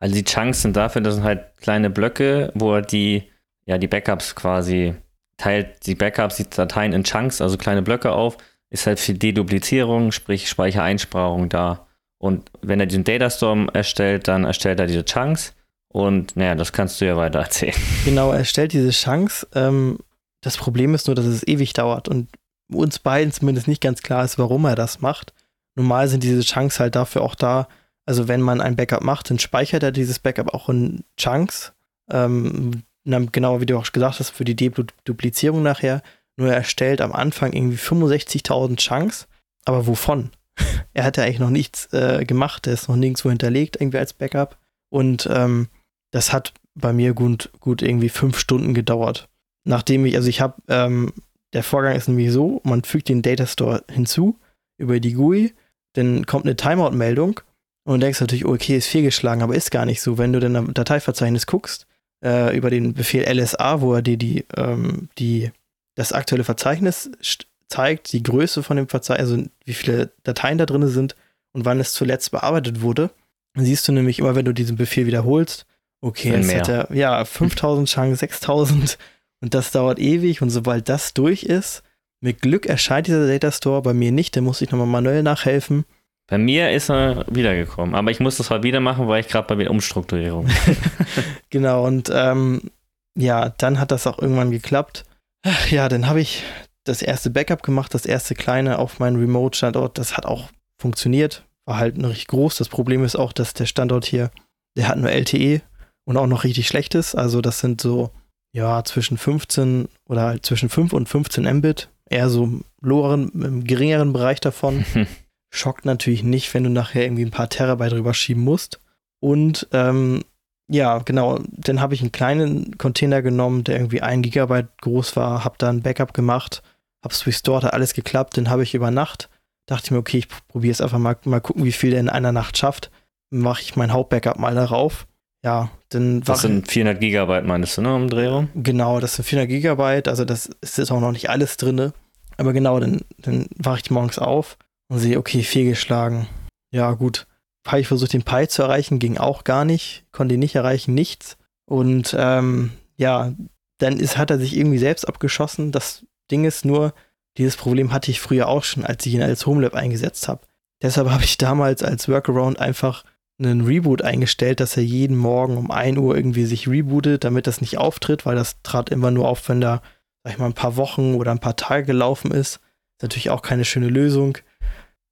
Also die Chunks sind dafür, das sind halt kleine Blöcke, wo er die, ja, die Backups quasi teilt, die Backups, die Dateien in Chunks, also kleine Blöcke auf, ist halt für Deduplizierung, sprich Speichereinsparung da. Und wenn er diesen Datastorm erstellt, dann erstellt er diese Chunks. Und naja, das kannst du ja weiter erzählen. *laughs* Genau, er stellt diese Chunks. Ähm, das Problem ist nur, dass es ewig dauert und uns beiden zumindest nicht ganz klar ist, warum er das macht. Normal sind diese Chunks halt dafür auch da, also wenn man ein Backup macht, dann speichert er dieses Backup auch in Chunks. Ähm, genau wie du auch gesagt hast, für die Deduplizierung nachher. Nur er erstellt am Anfang irgendwie 65.000 Chunks. Aber wovon? *laughs* er hat ja eigentlich noch nichts äh, gemacht, er ist noch nirgendwo hinterlegt, irgendwie als Backup. Und ähm, das hat bei mir gut, gut irgendwie fünf Stunden gedauert nachdem ich, also ich habe, ähm, der Vorgang ist nämlich so, man fügt den Data Store hinzu über die GUI, dann kommt eine Timeout-Meldung und denkst natürlich, okay, ist fehlgeschlagen, aber ist gar nicht so. Wenn du dann am Dateiverzeichnis guckst, äh, über den Befehl LSA, wo er dir die, ähm, die, das aktuelle Verzeichnis zeigt, die Größe von dem Verzeichnis, also wie viele Dateien da drin sind und wann es zuletzt bearbeitet wurde, dann siehst du nämlich immer, wenn du diesen Befehl wiederholst, okay, jetzt hat er, ja, 5000 Chunks, 6000 und das dauert ewig und sobald das durch ist, mit Glück erscheint dieser Data Store, bei mir nicht, da muss ich nochmal manuell nachhelfen. Bei mir ist er wiedergekommen, aber ich muss das mal wieder machen, weil ich gerade bei der Umstrukturierung. *laughs* *laughs* genau, und ähm, ja, dann hat das auch irgendwann geklappt. Ja, dann habe ich das erste Backup gemacht, das erste kleine auf meinen Remote-Standort. Das hat auch funktioniert, war halt noch richtig groß. Das Problem ist auch, dass der Standort hier, der hat nur LTE und auch noch richtig schlechtes. Also das sind so ja, zwischen 15 oder halt zwischen 5 und 15 Mbit, eher so im loweren, im geringeren Bereich davon. *laughs* schockt natürlich nicht, wenn du nachher irgendwie ein paar Terabyte drüber schieben musst. Und ähm, ja, genau, dann habe ich einen kleinen Container genommen, der irgendwie ein Gigabyte groß war, habe da ein Backup gemacht, habe es restored, hat alles geklappt, den habe ich über Nacht. Dachte ich mir, okay, ich probiere es einfach mal, mal gucken, wie viel der in einer Nacht schafft. Mache ich mein Hauptbackup mal darauf. Ja, dann Das sind 400 Gigabyte, meinst du, ne, um Dreh Genau, das sind 400 Gigabyte, also das ist jetzt auch noch nicht alles drin. Aber genau, dann, dann wache ich morgens auf und sehe, okay, fehlgeschlagen. Ja, gut. Habe ich versucht, den Pi zu erreichen, ging auch gar nicht, konnte ihn nicht erreichen, nichts. Und ähm, ja, dann ist, hat er sich irgendwie selbst abgeschossen. Das Ding ist nur, dieses Problem hatte ich früher auch schon, als ich ihn als Homelab eingesetzt habe. Deshalb habe ich damals als Workaround einfach einen Reboot eingestellt, dass er jeden Morgen um 1 Uhr irgendwie sich rebootet, damit das nicht auftritt, weil das trat immer nur auf, wenn da, sag ich mal, ein paar Wochen oder ein paar Tage gelaufen ist. Ist natürlich auch keine schöne Lösung.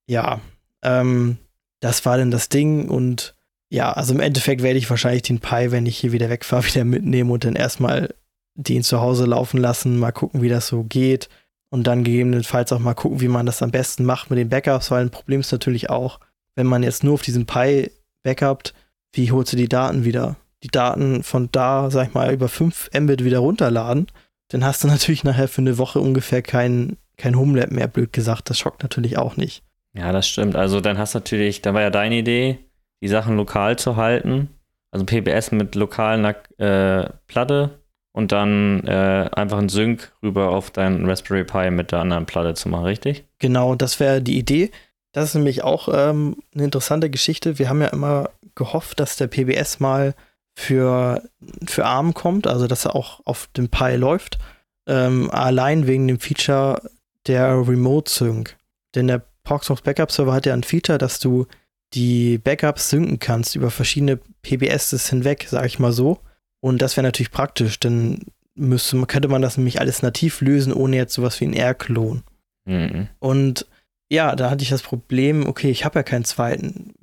Ja, ähm, das war dann das Ding und ja, also im Endeffekt werde ich wahrscheinlich den Pi, wenn ich hier wieder wegfahre, *laughs* wieder mitnehmen und dann erstmal den zu Hause laufen lassen, mal gucken, wie das so geht und dann gegebenenfalls auch mal gucken, wie man das am besten macht mit den Backups, weil ein Problem ist natürlich auch, wenn man jetzt nur auf diesem Pi backupt, wie holst du die Daten wieder? Die Daten von da, sag ich mal, über 5 Mbit wieder runterladen, dann hast du *laughs* natürlich nachher für eine Woche ungefähr kein, kein Homelab mehr, blöd gesagt. Das schockt natürlich auch nicht. Ja, das stimmt. Also dann hast du natürlich, da war ja deine Idee, die Sachen lokal zu halten. Also PBS mit lokalen äh, Platte und dann äh, einfach einen Sync rüber auf deinen Raspberry Pi mit der anderen Platte zu machen, richtig? Genau, das wäre die Idee. Das ist nämlich auch ähm, eine interessante Geschichte. Wir haben ja immer gehofft, dass der PBS mal für, für ARM kommt, also dass er auch auf dem Pi läuft. Ähm, allein wegen dem Feature der Remote Sync. Denn der Proxmox Backup Server hat ja ein Feature, dass du die Backups synken kannst über verschiedene PBSs hinweg, sage ich mal so. Und das wäre natürlich praktisch, denn müsste, könnte man das nämlich alles nativ lösen, ohne jetzt sowas wie einen R-Klon. Mhm. Und ja, da hatte ich das Problem, okay, ich habe ja keinen zweiten.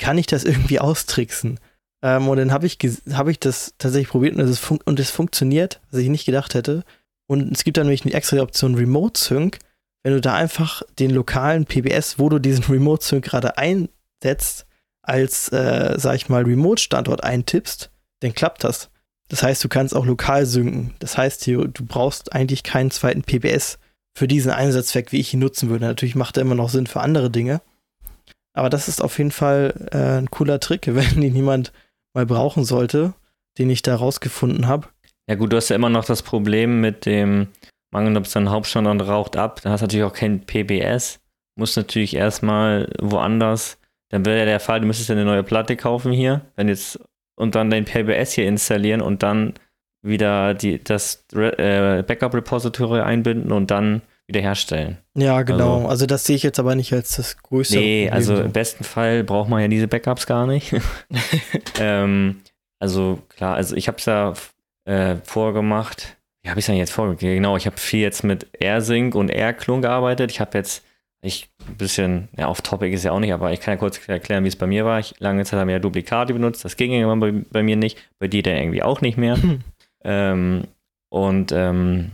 Kann ich das irgendwie austricksen? Ähm, und dann habe ich, hab ich das tatsächlich probiert und es, fun und es funktioniert, was ich nicht gedacht hätte. Und es gibt dann nämlich eine extra Option Remote Sync. Wenn du da einfach den lokalen PBS, wo du diesen Remote Sync gerade einsetzt, als, äh, sag ich mal, Remote-Standort eintippst, dann klappt das. Das heißt, du kannst auch lokal synken. Das heißt, du brauchst eigentlich keinen zweiten PBS für diesen Einsatzzweck, wie ich ihn nutzen würde. Natürlich macht er immer noch Sinn für andere Dinge. Aber das ist auf jeden Fall äh, ein cooler Trick, *laughs* wenn ihn jemand mal brauchen sollte, den ich da rausgefunden habe. Ja gut, du hast ja immer noch das Problem mit dem Mangel, ob es dann Hauptstandort raucht ab. Da hast du natürlich auch kein PBS. Muss natürlich erstmal woanders. Dann wäre ja der Fall, du müsstest ja eine neue Platte kaufen hier, wenn jetzt und dann dein PBS hier installieren und dann wieder die, das äh, Backup-Repository einbinden und dann wiederherstellen. Ja, genau. Also, also, das sehe ich jetzt aber nicht als das größte. Nee, Problem. also im besten Fall braucht man ja diese Backups gar nicht. *laughs* ähm, also klar, also ich habe es ja äh, vorgemacht. Wie habe ich es denn jetzt vorgemacht? Genau, ich habe viel jetzt mit AirSync und AirClone gearbeitet. Ich habe jetzt ich ein bisschen, ja, off-topic ist ja auch nicht, aber ich kann ja kurz erklären, wie es bei mir war. Ich lange Zeit habe ich ja Duplikate benutzt, das ging irgendwann bei, bei mir nicht, bei dir dann irgendwie auch nicht mehr. Hm. *clears throat* Ähm, und ähm,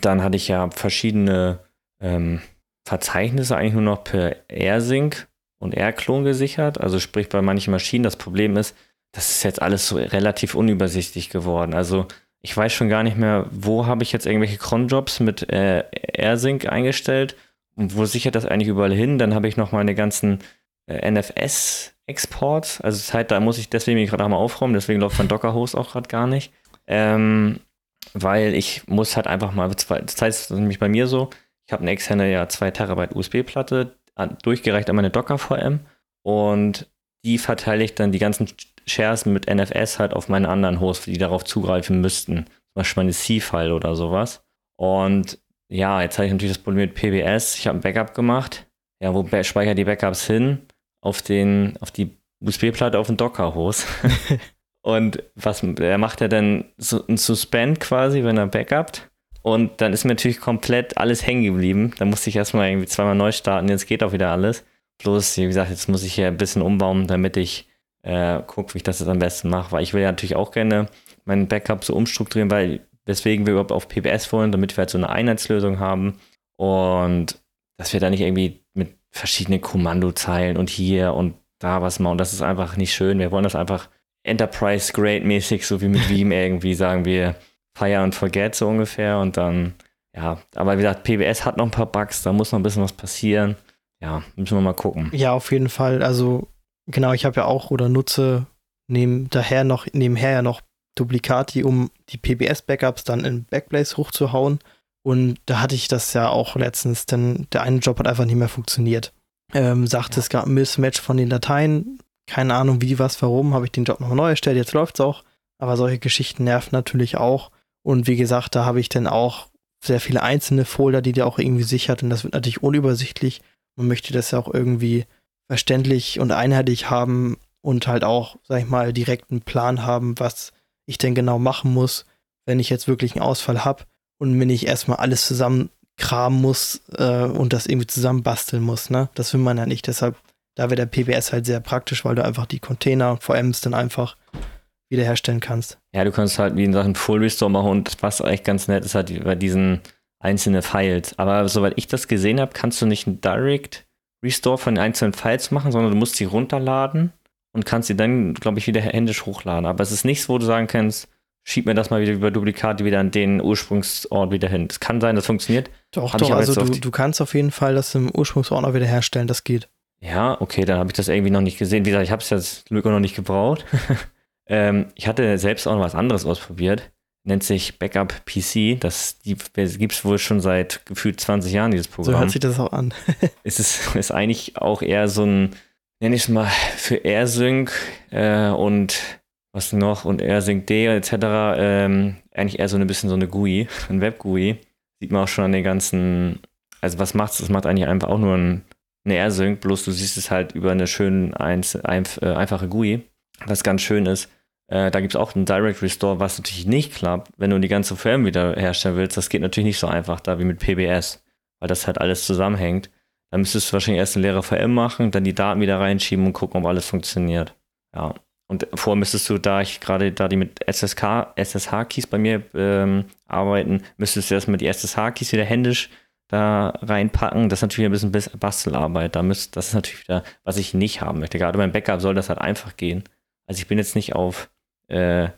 dann hatte ich ja verschiedene ähm, Verzeichnisse eigentlich nur noch per AirSync und AirClone gesichert. Also sprich bei manchen Maschinen. Das Problem ist, das ist jetzt alles so relativ unübersichtlich geworden. Also ich weiß schon gar nicht mehr, wo habe ich jetzt irgendwelche Cronjobs mit äh, AirSync eingestellt und wo sichert das eigentlich überall hin? Dann habe ich noch meine ganzen äh, NFS-Exports. Also Zeit, da muss ich deswegen gerade auch mal aufräumen, deswegen läuft mein Docker-Host auch gerade gar nicht. Ähm, weil ich muss halt einfach mal, das heißt nämlich bei mir so, ich habe eine externe ja 2 Terabyte USB-Platte, durchgereicht an meine Docker-VM und die verteile ich dann die ganzen Shares mit NFS halt auf meine anderen Hosts, die darauf zugreifen müssten. Zum Beispiel meine C-File oder sowas. Und ja, jetzt habe ich natürlich das Problem mit PBS. Ich habe ein Backup gemacht. Ja, wo speichere die Backups hin? Auf, den, auf die USB-Platte auf den Docker-Host. *laughs* Und was er macht er dann so ein Suspend quasi, wenn er backupt. Und dann ist mir natürlich komplett alles hängen geblieben. Da musste ich erstmal irgendwie zweimal neu starten. Jetzt geht auch wieder alles. Bloß, wie gesagt, jetzt muss ich hier ein bisschen umbauen, damit ich äh, gucke, wie ich das jetzt am besten mache. Weil ich will ja natürlich auch gerne meinen Backup so umstrukturieren, weil weswegen wir überhaupt auf PBS wollen, damit wir halt so eine Einheitslösung haben. Und dass wir da nicht irgendwie mit verschiedene Kommandozeilen und hier und da was. Und das ist einfach nicht schön. Wir wollen das einfach Enterprise-Grade-mäßig, so wie mit *laughs* Veeam irgendwie, sagen wir, fire and forget so ungefähr. Und dann, ja, aber wie gesagt, PBS hat noch ein paar Bugs, da muss noch ein bisschen was passieren. Ja, müssen wir mal gucken. Ja, auf jeden Fall. Also, genau, ich habe ja auch oder nutze neben, daher noch, nebenher ja noch Duplicati, um die PBS-Backups dann in Backblaze hochzuhauen. Und da hatte ich das ja auch letztens, denn der eine Job hat einfach nicht mehr funktioniert. Ähm, sagte, ja. es gab ein Mismatch von den Dateien. Keine Ahnung, wie, was, warum, habe ich den Job noch neu erstellt, jetzt läuft es auch. Aber solche Geschichten nerven natürlich auch. Und wie gesagt, da habe ich dann auch sehr viele einzelne Folder, die der auch irgendwie sichert. Und das wird natürlich unübersichtlich. Man möchte das ja auch irgendwie verständlich und einheitlich haben und halt auch, sag ich mal, direkt einen Plan haben, was ich denn genau machen muss, wenn ich jetzt wirklich einen Ausfall habe und mir nicht erstmal alles zusammenkramen muss äh, und das irgendwie zusammenbasteln muss. Ne? Das will man ja nicht. Deshalb, da wäre der PBS halt sehr praktisch, weil du einfach die Container und VMs dann einfach wiederherstellen kannst. Ja, du kannst halt wie in Sachen Full Restore machen und was eigentlich ganz nett ist, halt bei diesen einzelnen Files. Aber soweit ich das gesehen habe, kannst du nicht einen Direct Restore von den einzelnen Files machen, sondern du musst sie runterladen und kannst sie dann, glaube ich, wieder händisch hochladen. Aber es ist nichts, wo du sagen kannst, schieb mir das mal wieder über Duplikate wieder an den Ursprungsort wieder hin. Es kann sein, das funktioniert. Doch, hab doch, also du, du kannst auf jeden Fall das im Ursprungsordner wieder herstellen, das geht. Ja, okay, dann habe ich das irgendwie noch nicht gesehen. Wie gesagt, ich habe es jetzt Glück noch nicht gebraucht. *laughs* ähm, ich hatte selbst auch noch was anderes ausprobiert. Nennt sich Backup PC. Das gibt es wohl schon seit gefühlt 20 Jahren, dieses Programm. So hört sich das auch an. *laughs* es ist, ist eigentlich auch eher so ein, nenne ich es mal, für AirSync äh, und was noch und AirSync D etc. Ähm, eigentlich eher so ein bisschen so eine GUI, ein Web-GUI. Sieht man auch schon an den ganzen, also was macht's? Das macht eigentlich einfach auch nur ein, eine AirSync, bloß du siehst es halt über eine schön ein, ein, äh, einfache GUI, was ganz schön ist. Äh, da gibt es auch einen Direct Restore, was natürlich nicht klappt, wenn du die ganze Firm wieder herstellen willst. Das geht natürlich nicht so einfach da wie mit PBS, weil das halt alles zusammenhängt. Dann müsstest du wahrscheinlich erst eine leere VM machen, dann die Daten wieder reinschieben und gucken, ob alles funktioniert. Ja. Und vorher müsstest du, da ich gerade da die mit SSK, SSH-Keys bei mir ähm, arbeiten, müsstest du erstmal die SSH-Keys wieder händisch da reinpacken. Das ist natürlich ein bisschen Bastelarbeit. Da müsst, das ist natürlich wieder, was ich nicht haben möchte. Gerade beim Backup soll das halt einfach gehen. Also ich bin jetzt nicht auf äh,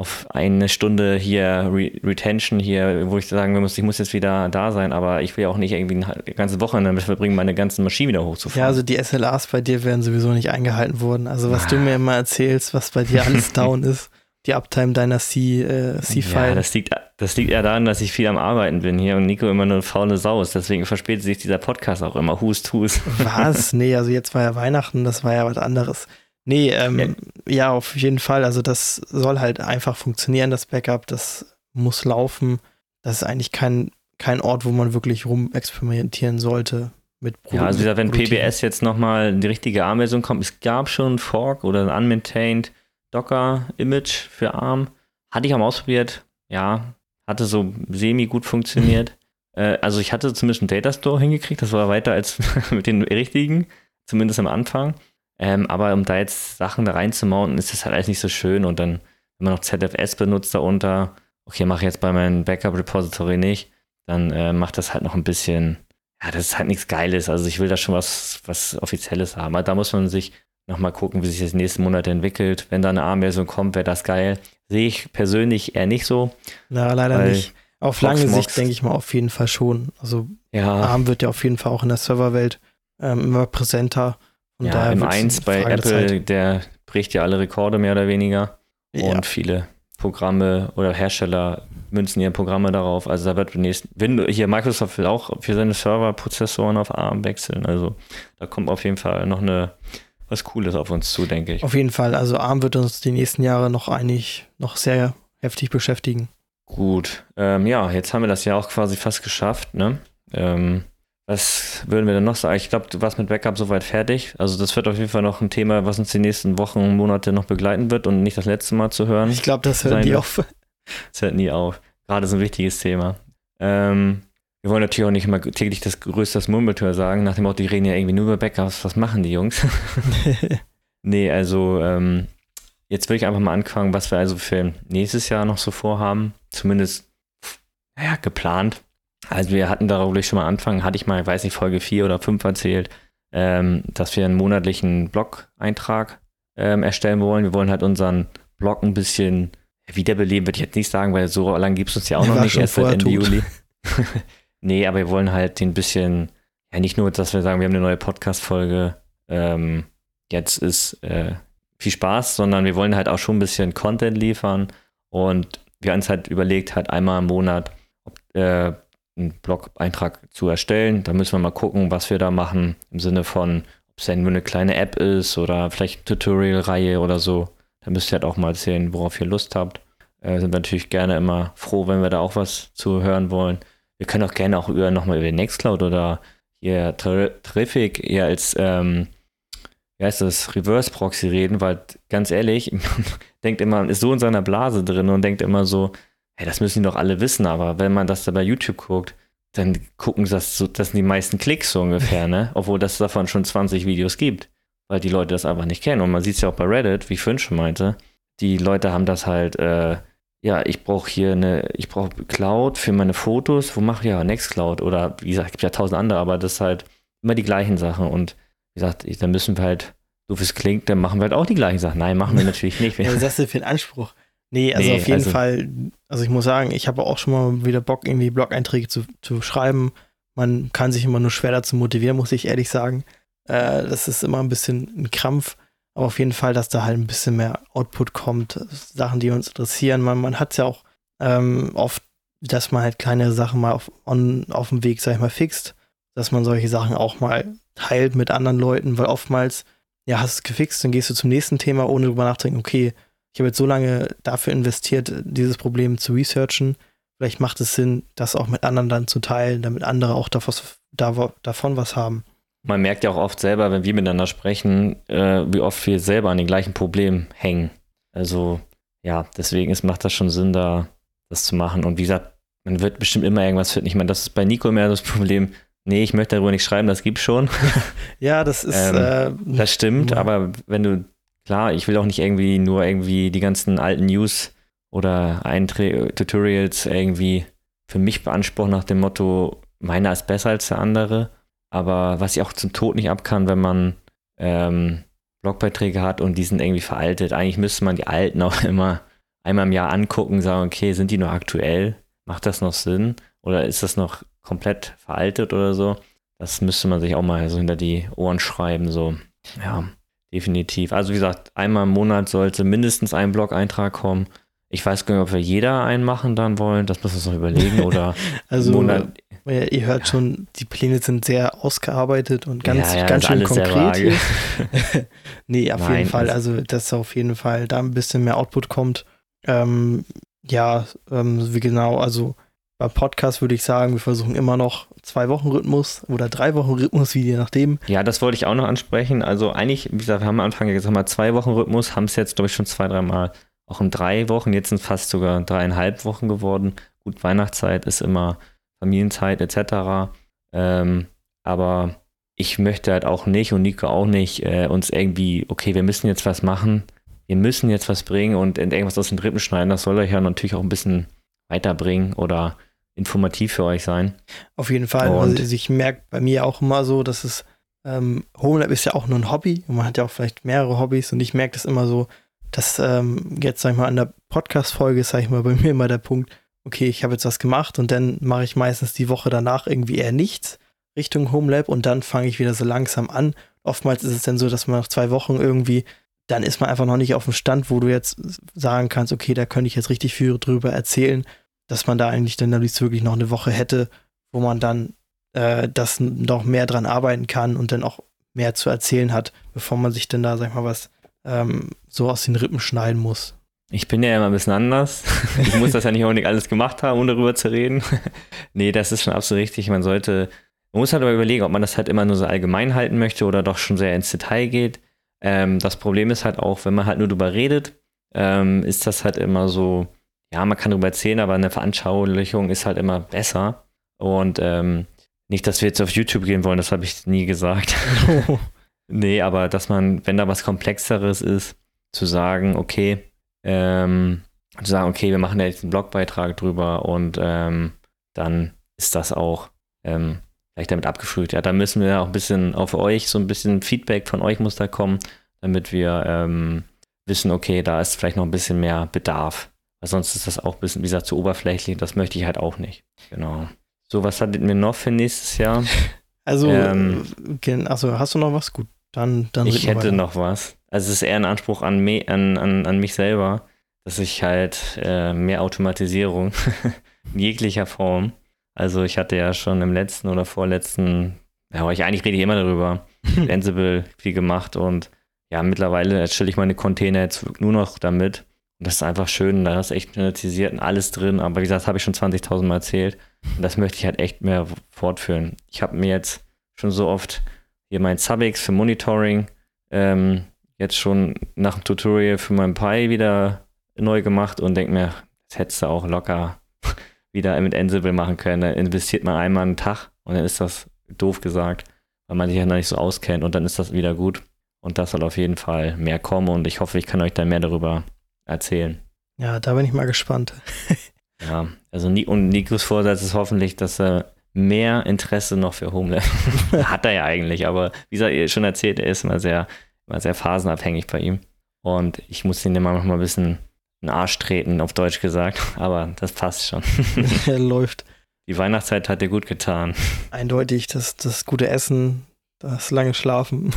auf eine Stunde hier Re Retention hier, wo ich sagen muss, ich muss jetzt wieder da sein, aber ich will auch nicht irgendwie eine ganze Woche damit verbringen, meine ganzen Maschinen wieder hochzufahren. Ja, also die SLAs bei dir werden sowieso nicht eingehalten worden. Also was ah. du mir immer erzählst, was bei dir alles *laughs* down ist, die Uptime deiner C-File. Äh, ja, das liegt, das liegt eher daran, dass ich viel am Arbeiten bin hier und Nico immer nur eine faule Sau ist. Deswegen verspätet sich dieser Podcast auch immer. Hust, hust. Was? Nee, also jetzt war ja Weihnachten, das war ja was anderes. Nee, ähm, ja. ja. auf jeden Fall. Also das soll halt einfach funktionieren, das Backup. Das muss laufen. Das ist eigentlich kein, kein Ort, wo man wirklich rumexperimentieren sollte mit Produkten. Ja, also gesagt, wenn PBS jetzt nochmal die richtige ARM-Version kommt, es gab schon ein Fork oder ein unmaintained Docker-Image für ARM. Hatte ich auch mal ausprobiert. Ja, hatte so semi gut funktioniert. *laughs* äh, also ich hatte zumindest einen Datastore hingekriegt. Das war weiter als *laughs* mit den richtigen, zumindest am Anfang. Ähm, aber um da jetzt Sachen da reinzumounten, ist das halt alles nicht so schön. Und dann, wenn man noch ZFS benutzt darunter, okay, mache ich jetzt bei meinem Backup-Repository nicht, dann äh, macht das halt noch ein bisschen, ja, das ist halt nichts Geiles. Also ich will da schon was, was Offizielles haben. Aber da muss man sich nochmal gucken, wie sich das nächsten Monat entwickelt. Wenn da eine ARM-Version kommt, wäre das geil. Sehe ich persönlich eher nicht so. Na, leider nicht. Auf lange Mox, Sicht denke ich mal auf jeden Fall schon. Also ja. ARM wird ja auf jeden Fall auch in der Serverwelt ähm, immer präsenter. Und ja, M1 bei Apple, der bricht ja alle Rekorde mehr oder weniger. Ja. Und viele Programme oder Hersteller münzen ihre Programme darauf. Also da wird demnächst, hier Microsoft will auch für seine Serverprozessoren auf ARM wechseln. Also da kommt auf jeden Fall noch eine was Cooles auf uns zu, denke ich. Auf jeden Fall. Also ARM wird uns die nächsten Jahre noch eigentlich noch sehr heftig beschäftigen. Gut. Ähm, ja, jetzt haben wir das ja auch quasi fast geschafft, ne? Ähm, was würden wir denn noch sagen? Ich glaube, du warst mit Backup soweit fertig. Also das wird auf jeden Fall noch ein Thema, was uns die nächsten Wochen und Monate noch begleiten wird und nicht das letzte Mal zu hören. Ich glaube, das hört nie auf. *laughs* Das hört nie auf. Gerade so ein wichtiges Thema. Ähm, wir wollen natürlich auch nicht immer täglich das größte Murmeltür sagen, nach dem Motto, die reden ja irgendwie nur über Backups. Was machen die Jungs? *laughs* *laughs* nee, also ähm, jetzt würde ich einfach mal anfangen, was wir also für nächstes Jahr noch so vorhaben. Zumindest, naja, geplant. Also wir hatten darüber schon mal anfangen, hatte ich mal, ich weiß nicht, Folge 4 oder 5 erzählt, ähm, dass wir einen monatlichen Blog-Eintrag ähm, erstellen wollen. Wir wollen halt unseren Blog ein bisschen wiederbeleben, würde ich jetzt nicht sagen, weil so lange gibt es uns ja auch Er noch nicht, erst seit Ende tot. Juli. *laughs* *laughs* nee, aber wir wollen halt den bisschen, ja nicht nur, dass wir sagen, wir haben eine neue Podcast-Folge, ähm, jetzt ist äh, viel Spaß, sondern wir wollen halt auch schon ein bisschen Content liefern und wir haben uns halt überlegt, halt einmal im Monat ob, äh, einen Blog-Eintrag zu erstellen. Da müssen wir mal gucken, was wir da machen, im Sinne von, ob es denn nur eine kleine App ist oder vielleicht eine Tutorial-Reihe oder so. Da müsst ihr halt auch mal erzählen, worauf ihr Lust habt. Äh, sind wir natürlich gerne immer froh, wenn wir da auch was zu hören wollen. Wir können auch gerne auch über, nochmal über den Nextcloud oder hier Ter- Terrific eher als, ähm, wie heißt das, Reverse Proxy reden, weil ganz ehrlich, man *laughs* denkt immer, man ist so in seiner Blase drin und denkt immer so, hey, das müssen die doch alle wissen, aber wenn man das da bei YouTube guckt, dann gucken das so, das sind die meisten Klicks so ungefähr, ne? *laughs* Obwohl das davon schon 20 Videos gibt, weil die Leute das einfach nicht kennen. Und man sieht es ja auch bei Reddit, wie Finn schon meinte, die Leute haben das halt, äh, ja, ich brauche hier eine, ich brauche Cloud für meine Fotos, wo mache ich ja Nextcloud oder wie gesagt, es gibt ja tausend andere, aber das ist halt immer die gleichen Sachen und wie gesagt, ich, dann müssen wir halt, so wie es klingt, dann machen wir halt auch die gleichen Sachen. Nein, machen wir *laughs* natürlich nicht. Was ist das denn für ein Anspruch? Nee, also Nee, auf jeden also- Fall, also ich muss sagen, ich habe auch schon mal wieder Bock, irgendwie Blog-Einträge zu, zu schreiben. Man kann sich immer nur schwer dazu motivieren, muss ich ehrlich sagen. Äh, das ist immer ein bisschen ein Krampf, aber auf jeden Fall, dass da halt ein bisschen mehr Output kommt, Sachen, die uns interessieren. Man, man hat es ja auch ähm, oft, dass man halt kleine Sachen mal auf, on, auf dem Weg, sag ich mal, fixt, dass man solche Sachen auch mal teilt mit anderen Leuten, weil oftmals, ja, hast es gefixt, dann gehst du zum nächsten Thema, ohne drüber nachzudenken, okay, ich habe jetzt so lange dafür investiert, dieses Problem zu researchen. Vielleicht macht es Sinn, das auch mit anderen dann zu teilen, damit andere auch davon, was haben. Man merkt ja auch oft selber, wenn wir miteinander sprechen, äh, wie oft wir selber an den gleichen Problemen hängen. Also ja, deswegen ist, macht das schon Sinn, da das zu machen. Und wie gesagt, man wird bestimmt immer irgendwas finden. Ich meine, das ist bei Nico mehr das Problem. Nee, ich möchte darüber nicht schreiben, das gibt's schon. *laughs* Ja, das ist. Ähm, äh, Das stimmt, Ja. aber wenn du, klar, ich will auch nicht irgendwie nur irgendwie die ganzen alten News oder Einträ Tutorials irgendwie für mich beanspruchen nach dem Motto, meiner ist besser als der andere. Aber was ich auch zum Tod nicht ab kann, wenn man ähm, Blogbeiträge hat und die sind irgendwie veraltet. Eigentlich müsste man die alten auch *laughs* immer einmal im Jahr angucken, sagen, okay, sind die noch aktuell? Macht das noch Sinn? Oder ist das noch komplett veraltet oder so? Das müsste man sich auch mal so hinter die Ohren schreiben, so. Ja, definitiv. Also wie gesagt, einmal im Monat sollte mindestens ein Blog-Eintrag kommen. Ich weiß gar nicht, ob wir jeder einen machen dann wollen. Das müssen wir uns noch überlegen. *laughs* Oder also, Monat. äh, ihr hört schon, die Pläne sind sehr ausgearbeitet und ganz, Ja, ja, ganz schön konkret. *laughs* *laughs* nee, auf Nein, jeden Fall. also- Also, dass auf jeden Fall da ein bisschen mehr Output kommt. Ähm, ja, ähm, wie genau, also bei Podcast würde ich sagen, wir versuchen immer noch zwei Wochen Rhythmus oder drei Wochen Rhythmus, wie je nachdem. Ja, das wollte ich auch noch ansprechen. Also eigentlich, wie gesagt, wir haben am Anfang ja gesagt, mal zwei Wochen Rhythmus, haben es jetzt, glaube ich, schon zwei, dreimal auch in drei Wochen, jetzt sind fast sogar dreieinhalb Wochen geworden. Gut, Weihnachtszeit ist immer Familienzeit etc. Ähm, aber ich möchte halt auch nicht und Nico auch nicht äh, uns irgendwie, okay, wir müssen jetzt was machen, wir müssen jetzt was bringen und irgendwas aus den Rippen schneiden. Das soll euch ja natürlich auch ein bisschen weiterbringen oder informativ für euch sein. Auf jeden Fall. Und- also ich merke bei mir auch immer so, dass es ähm, Homelab ist ja auch nur ein Hobby und man hat ja auch vielleicht mehrere Hobbys und ich merke das immer so, dass ähm, jetzt, sag ich mal, an der Podcast-Folge ist, sag ich mal, bei *laughs* mir immer der Punkt, okay, ich habe jetzt was gemacht und dann mache ich meistens die Woche danach irgendwie eher nichts Richtung Homelab und dann fange ich wieder so langsam an. Oftmals ist es dann so, dass man nach zwei Wochen irgendwie, dann ist man einfach noch nicht auf dem Stand, wo du jetzt sagen kannst, okay, da könnte ich jetzt richtig viel drüber erzählen, dass man da eigentlich dann liebsten wirklich noch eine Woche hätte, wo man dann äh, das noch mehr dran arbeiten kann und dann auch mehr zu erzählen hat, bevor man sich dann da, sag ich mal, was ähm, so aus den Rippen schneiden muss. Ich bin ja immer ein bisschen anders. *laughs* Ich muss das ja nicht unbedingt alles gemacht haben, um darüber zu reden. *laughs* nee, das ist schon absolut richtig. Man sollte, man muss halt aber überlegen, ob man das halt immer nur so allgemein halten möchte oder doch schon sehr ins Detail geht. Ähm, das Problem ist halt auch, wenn man halt nur drüber redet, ähm, ist das halt immer so, ja, man kann drüber erzählen, aber eine Veranschaulichung ist halt immer besser. Und ähm, nicht, dass wir jetzt auf YouTube gehen wollen, das habe ich nie gesagt. *laughs* Nee, aber dass man, wenn da was Komplexeres ist, zu sagen, okay, ähm, zu sagen, okay, wir machen da jetzt einen Blogbeitrag drüber und ähm, dann ist das auch ähm, vielleicht damit abgefrüht. Ja, da müssen wir auch ein bisschen auf euch, so ein bisschen Feedback von euch muss da kommen, damit wir ähm, wissen, okay, da ist vielleicht noch ein bisschen mehr Bedarf. Weil sonst ist das auch ein bisschen, wie gesagt, zu oberflächlich. Das möchte ich halt auch nicht. Genau. So, was hattet ihr noch für nächstes Jahr? *laughs* Also, ähm, also hast du noch was? Gut, dann. dann ich hätte weiter. noch was. Also, es ist eher ein Anspruch an, me an, an, an mich selber, dass ich halt äh, mehr Automatisierung *laughs* in jeglicher Form. Also, ich hatte ja schon im letzten oder vorletzten, ja, ich eigentlich rede ich immer darüber, *laughs* Ansible viel gemacht und ja, mittlerweile stelle ich meine Container jetzt nur noch damit. Das ist einfach schön, da ist echt standardisiert und alles drin. Aber wie gesagt, habe ich schon 20.000 Mal erzählt. Und das möchte ich halt echt mehr fortführen. Ich habe mir jetzt schon so oft hier mein Subex für Monitoring ähm, jetzt schon nach dem Tutorial für mein Pi wieder neu gemacht und denke mir, das hättest du auch locker *laughs* wieder mit Ansible machen können. Da investiert man einmal einen Tag und dann ist das doof gesagt, weil man sich ja noch nicht so auskennt und dann ist das wieder gut. Und das soll auf jeden Fall mehr kommen und ich hoffe, ich kann euch da mehr darüber erzählen. Ja, da bin ich mal gespannt. *laughs* ja, also und Nikos Vorsatz ist hoffentlich, dass er mehr Interesse noch für Homelab *laughs* hat er ja eigentlich, aber wie gesagt, schon erzählt, er ist immer sehr, immer sehr phasenabhängig bei ihm. Und ich muss ihn immer noch mal ein bisschen in den Arsch treten, auf Deutsch gesagt, *laughs* aber das passt schon. Läuft. Die Weihnachtszeit hat dir gut getan. Eindeutig, das, das gute Essen, das lange Schlafen.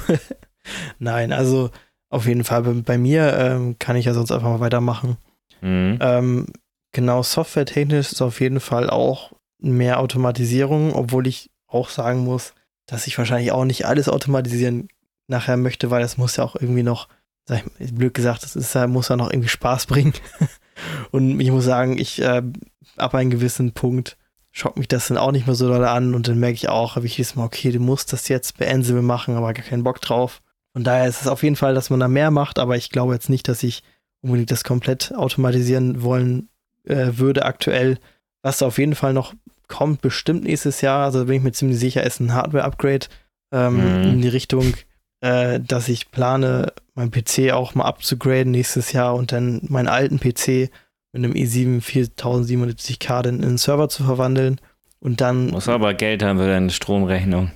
Nein, also auf jeden Fall bei, bei mir ähm, kann ich ja sonst einfach mal weitermachen. Mhm. Ähm, genau, softwaretechnisch ist auf jeden Fall auch mehr Automatisierung, obwohl ich auch sagen muss, dass ich wahrscheinlich auch nicht alles automatisieren nachher möchte, weil das muss ja auch irgendwie noch, sag ich, blöd gesagt, das ist, muss ja noch irgendwie Spaß bringen. *laughs* und ich muss sagen, ich äh, ab einem gewissen Punkt schaut mich das dann auch nicht mehr so doll an und dann merke ich auch, habe ich jedes Mal, okay, du musst das jetzt bei Ansible machen, aber gar keinen Bock drauf. Von daher ist es auf jeden Fall, dass man da mehr macht, aber ich glaube jetzt nicht, dass ich unbedingt das komplett automatisieren wollen äh, würde aktuell. Was auf jeden Fall noch kommt, bestimmt nächstes Jahr, also bin ich mir ziemlich sicher, ist ein Hardware-Upgrade ähm, mhm. in die Richtung, äh, dass ich plane, meinen PC auch mal abzugraden nächstes Jahr und dann meinen alten PC mit einem i7 4770K in einen Server zu verwandeln und dann. Muss aber Geld haben für deine Stromrechnung.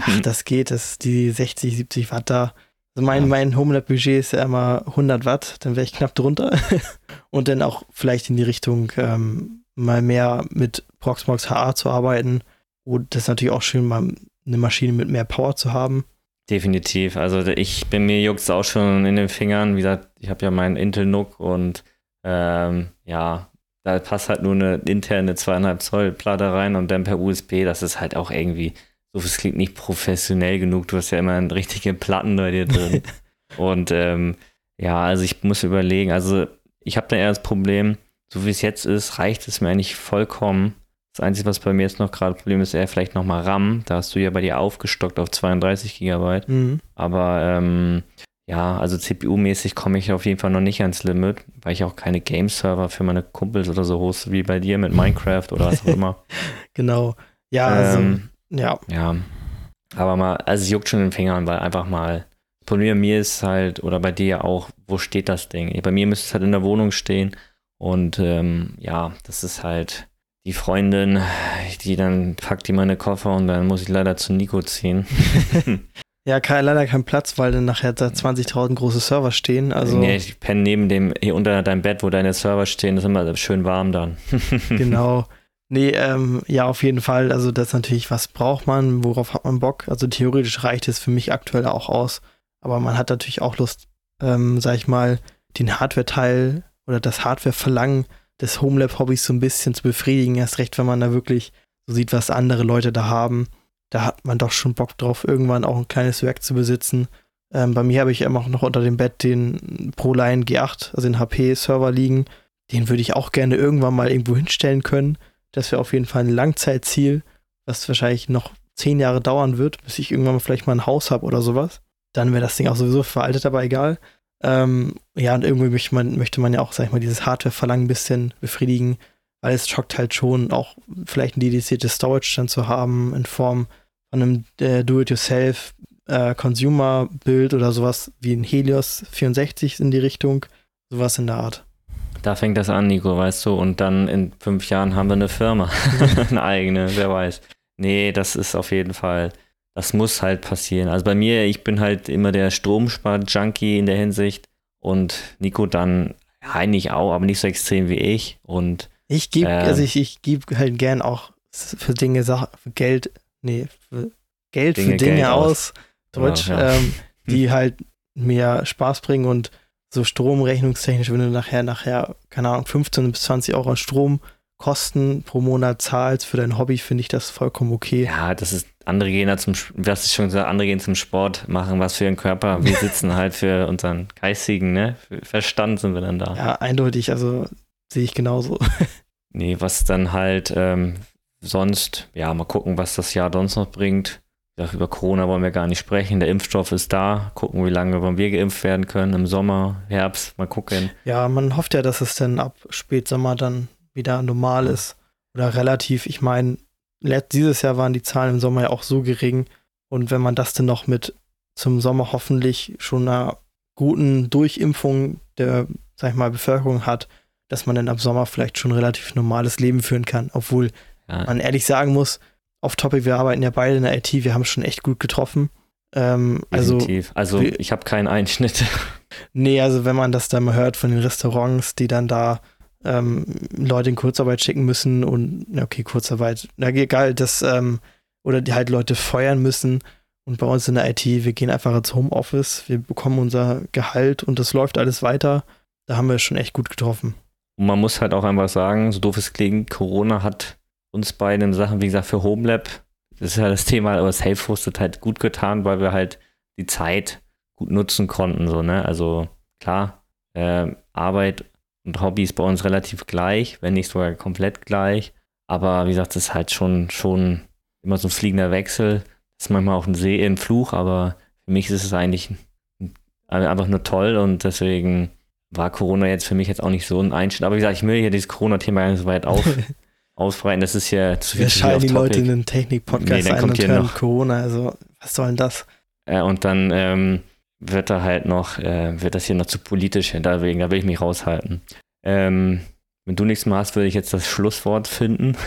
ach, *laughs* das geht, das ist die 60, 70 Watt da. Also mein, ja. mein HomeLab-Budget ist ja immer 100 Watt, dann wäre ich knapp drunter. *laughs* und dann auch vielleicht in die Richtung ähm, mal mehr mit Proxmox HA zu arbeiten. Und das ist natürlich auch schön, mal eine Maschine mit mehr Power zu haben. Definitiv. Also ich bin mir juckt auch schon in den Fingern. Wie gesagt, ich habe ja meinen Intel NUC und ähm, ja, da passt halt nur eine interne zweieinhalb Zoll Platte rein und dann per USB. Das ist halt auch irgendwie, so es klingt nicht professionell genug. Du hast ja immer richtige Platten bei dir drin. *laughs* und ähm, ja, also ich muss überlegen, also ich habe da eher das Problem, so wie es jetzt ist, reicht es mir eigentlich vollkommen. Das Einzige, was bei mir jetzt noch gerade Problem ist, eher vielleicht nochmal RAM. Da hast du ja bei dir aufgestockt auf 32 Gigabyte. Mhm. Aber ähm, ja, also CPU-mäßig komme ich auf jeden Fall noch nicht ans Limit, weil ich auch keine Game-Server für meine Kumpels oder so hoste wie bei dir mit Minecraft oder was auch immer. *laughs* genau. Ja, also, ähm, ja. Ja. Aber mal, also es juckt schon in den Fingern, weil einfach mal, von mir, mir ist halt, oder bei dir auch, wo steht das Ding? Bei mir müsste es halt in der Wohnung stehen und ähm, ja, das ist halt die Freundin, die dann packt die meine Koffer und dann muss ich leider zu Nico ziehen. *laughs* *laughs* Ja, kein, leider kein Platz, weil dann nachher da 20.000 große Server stehen. Also nee, ich penne neben dem, hier unter deinem Bett, wo deine Server stehen, das ist immer schön warm dann. *laughs* genau. Nee, ähm, ja, auf jeden Fall. Also, das ist natürlich, was braucht man, worauf hat man Bock? Also, theoretisch reicht es für mich aktuell auch aus. Aber man hat natürlich auch Lust, ähm, sag ich mal, den Hardware-Teil oder das Hardware-Verlangen des Homelab-Hobbys so ein bisschen zu befriedigen. Erst recht, wenn man da wirklich so sieht, was andere Leute da haben da hat man doch schon Bock drauf, irgendwann auch ein kleines Werk zu besitzen. Ähm, bei mir habe ich immer noch unter dem Bett den ProLine G8, also den HP-Server liegen. Den würde ich auch gerne irgendwann mal irgendwo hinstellen können. Das wäre auf jeden Fall ein Langzeitziel, was wahrscheinlich noch zehn Jahre dauern wird, bis ich irgendwann mal vielleicht mal ein Haus habe oder sowas. Dann wäre das Ding auch sowieso veraltet, aber egal. Ähm, ja, und irgendwie möchte man, möchte man ja auch, sag ich mal, dieses Hardware-Verlangen ein bisschen befriedigen weil es schockt halt schon, auch vielleicht ein dediziertes Storage dann zu haben in Form von einem äh, Do-it-yourself äh, Consumer-Bild oder sowas wie ein Helios 64 in die Richtung, sowas in der Art. Da fängt das an, Nico, weißt du, und dann in fünf Jahren haben wir eine Firma, *laughs* eine eigene, wer weiß. Nee, das ist auf jeden Fall, das muss halt passieren. Also bei mir, ich bin halt immer der Stromspar-Junkie in der Hinsicht und Nico dann eigentlich auch, aber nicht so extrem wie ich. Und ich gebe, ähm, also ich, ich gebe halt gern auch für Dinge Sachen, für Geld, nee, für Geld Dinge, für Dinge Geld aus, aus, Deutsch, ja, ja. Ähm, die halt mehr Spaß bringen und so stromrechnungstechnisch, wenn du nachher, nachher, keine Ahnung, 15 bis 20 Euro Stromkosten pro Monat zahlst für dein Hobby, finde ich das vollkommen okay. Ja, das ist, andere gehen da zum, was ich schon gesagt, andere gehen zum Sport, machen was für ihren Körper. Wir sitzen *laughs* halt für unseren geistigen, ne, Verstand sind wir dann da. Ja, eindeutig, also sehe ich genauso. *laughs* nee, was dann halt ähm, sonst, ja, mal gucken, was das Jahr sonst noch bringt. Über Corona wollen wir gar nicht sprechen. Der Impfstoff ist da. Gucken, wie lange wir geimpft werden können. Im Sommer, Herbst, mal gucken. Ja, man hofft ja, dass es dann ab Spätsommer dann wieder normal ist. Oder relativ. Ich meine, dieses Jahr waren die Zahlen im Sommer ja auch so gering. Und wenn man das dann noch mit zum Sommer hoffentlich schon einer guten Durchimpfung der, sag ich mal, Bevölkerung hat, dass man dann ab Sommer vielleicht schon relativ normales Leben führen kann. Obwohl ja. man ehrlich sagen muss, auf Topic, wir arbeiten ja beide in der IT, wir haben schon echt gut getroffen. Ähm, also, also ich habe keinen Einschnitt. *laughs* Nee, also wenn man das dann mal hört von den Restaurants, die dann da ähm, Leute in Kurzarbeit schicken müssen und, okay, Kurzarbeit, na egal, das, ähm, oder die halt Leute feuern müssen. Und bei uns in der IT, wir gehen einfach ins Homeoffice, wir bekommen unser Gehalt und das läuft alles weiter. Da haben wir schon echt gut getroffen. Und man muss halt auch einfach sagen, so doof es klingt, Corona hat uns beiden Sachen, wie gesagt, für Homelab, das ist ja das Thema, aber Self-Hosted halt gut getan, weil wir halt die Zeit gut nutzen konnten, so, ne? Also klar, äh, Arbeit und Hobby ist bei uns relativ gleich, wenn nicht sogar komplett gleich. Aber wie gesagt, das ist halt schon, schon immer so ein fliegender Wechsel. Das ist manchmal auch ein See, ein Fluch, aber für mich ist es eigentlich einfach nur toll und deswegen war Corona jetzt für mich jetzt auch nicht so ein Einschnitt. Aber wie gesagt, ich will hier dieses Corona-Thema gar nicht so weit auf, *laughs* ausbreiten. Das ist ja zu viel. Wir schalten die Leute in den Technik-Podcast nee, ein und hören noch. Corona. Also, was soll denn das? Äh, und dann ähm, wird da halt noch, äh, wird das hier noch zu politisch, deswegen, da will ich mich raushalten. Ähm, wenn du nichts mehr hast, würde ich jetzt das Schlusswort finden. *laughs*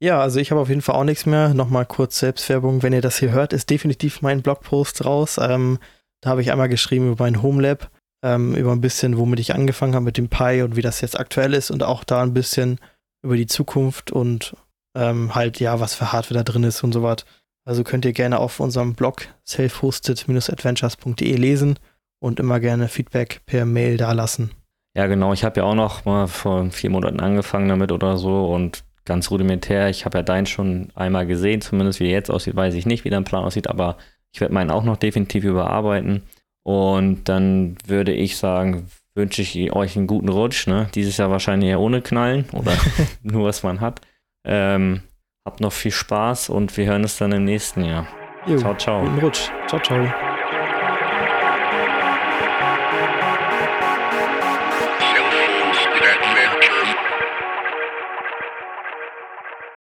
Ja, also ich habe auf jeden Fall auch nichts mehr. Nochmal kurz Selbstwerbung. Wenn ihr das hier hört, ist definitiv mein Blogpost raus. Ähm, da habe ich einmal geschrieben über mein Homelab, ähm, über ein bisschen, womit ich angefangen habe mit dem Pi und wie das jetzt aktuell ist und auch da ein bisschen über die Zukunft und ähm, halt, ja, was für Hardware da drin ist und so was. Also könnt ihr gerne auf unserem Blog self-hosted-adventures.de lesen und immer gerne Feedback per Mail dalassen. Ja, genau. Ich habe ja auch noch mal vor vier Monaten angefangen damit oder so und ganz rudimentär. Ich habe ja deinen schon einmal gesehen, zumindest wie er jetzt aussieht, weiß ich nicht, wie dein Plan aussieht, aber ich werde meinen auch noch definitiv überarbeiten. Und dann würde ich sagen, wünsche ich euch einen guten Rutsch. Ne? Dieses Jahr wahrscheinlich eher ohne Knallen oder *laughs* nur was man hat. Ähm, habt noch viel Spaß und wir hören uns dann im nächsten Jahr. Jo, ciao, ciao. Guten Rutsch. Ciao, ciao.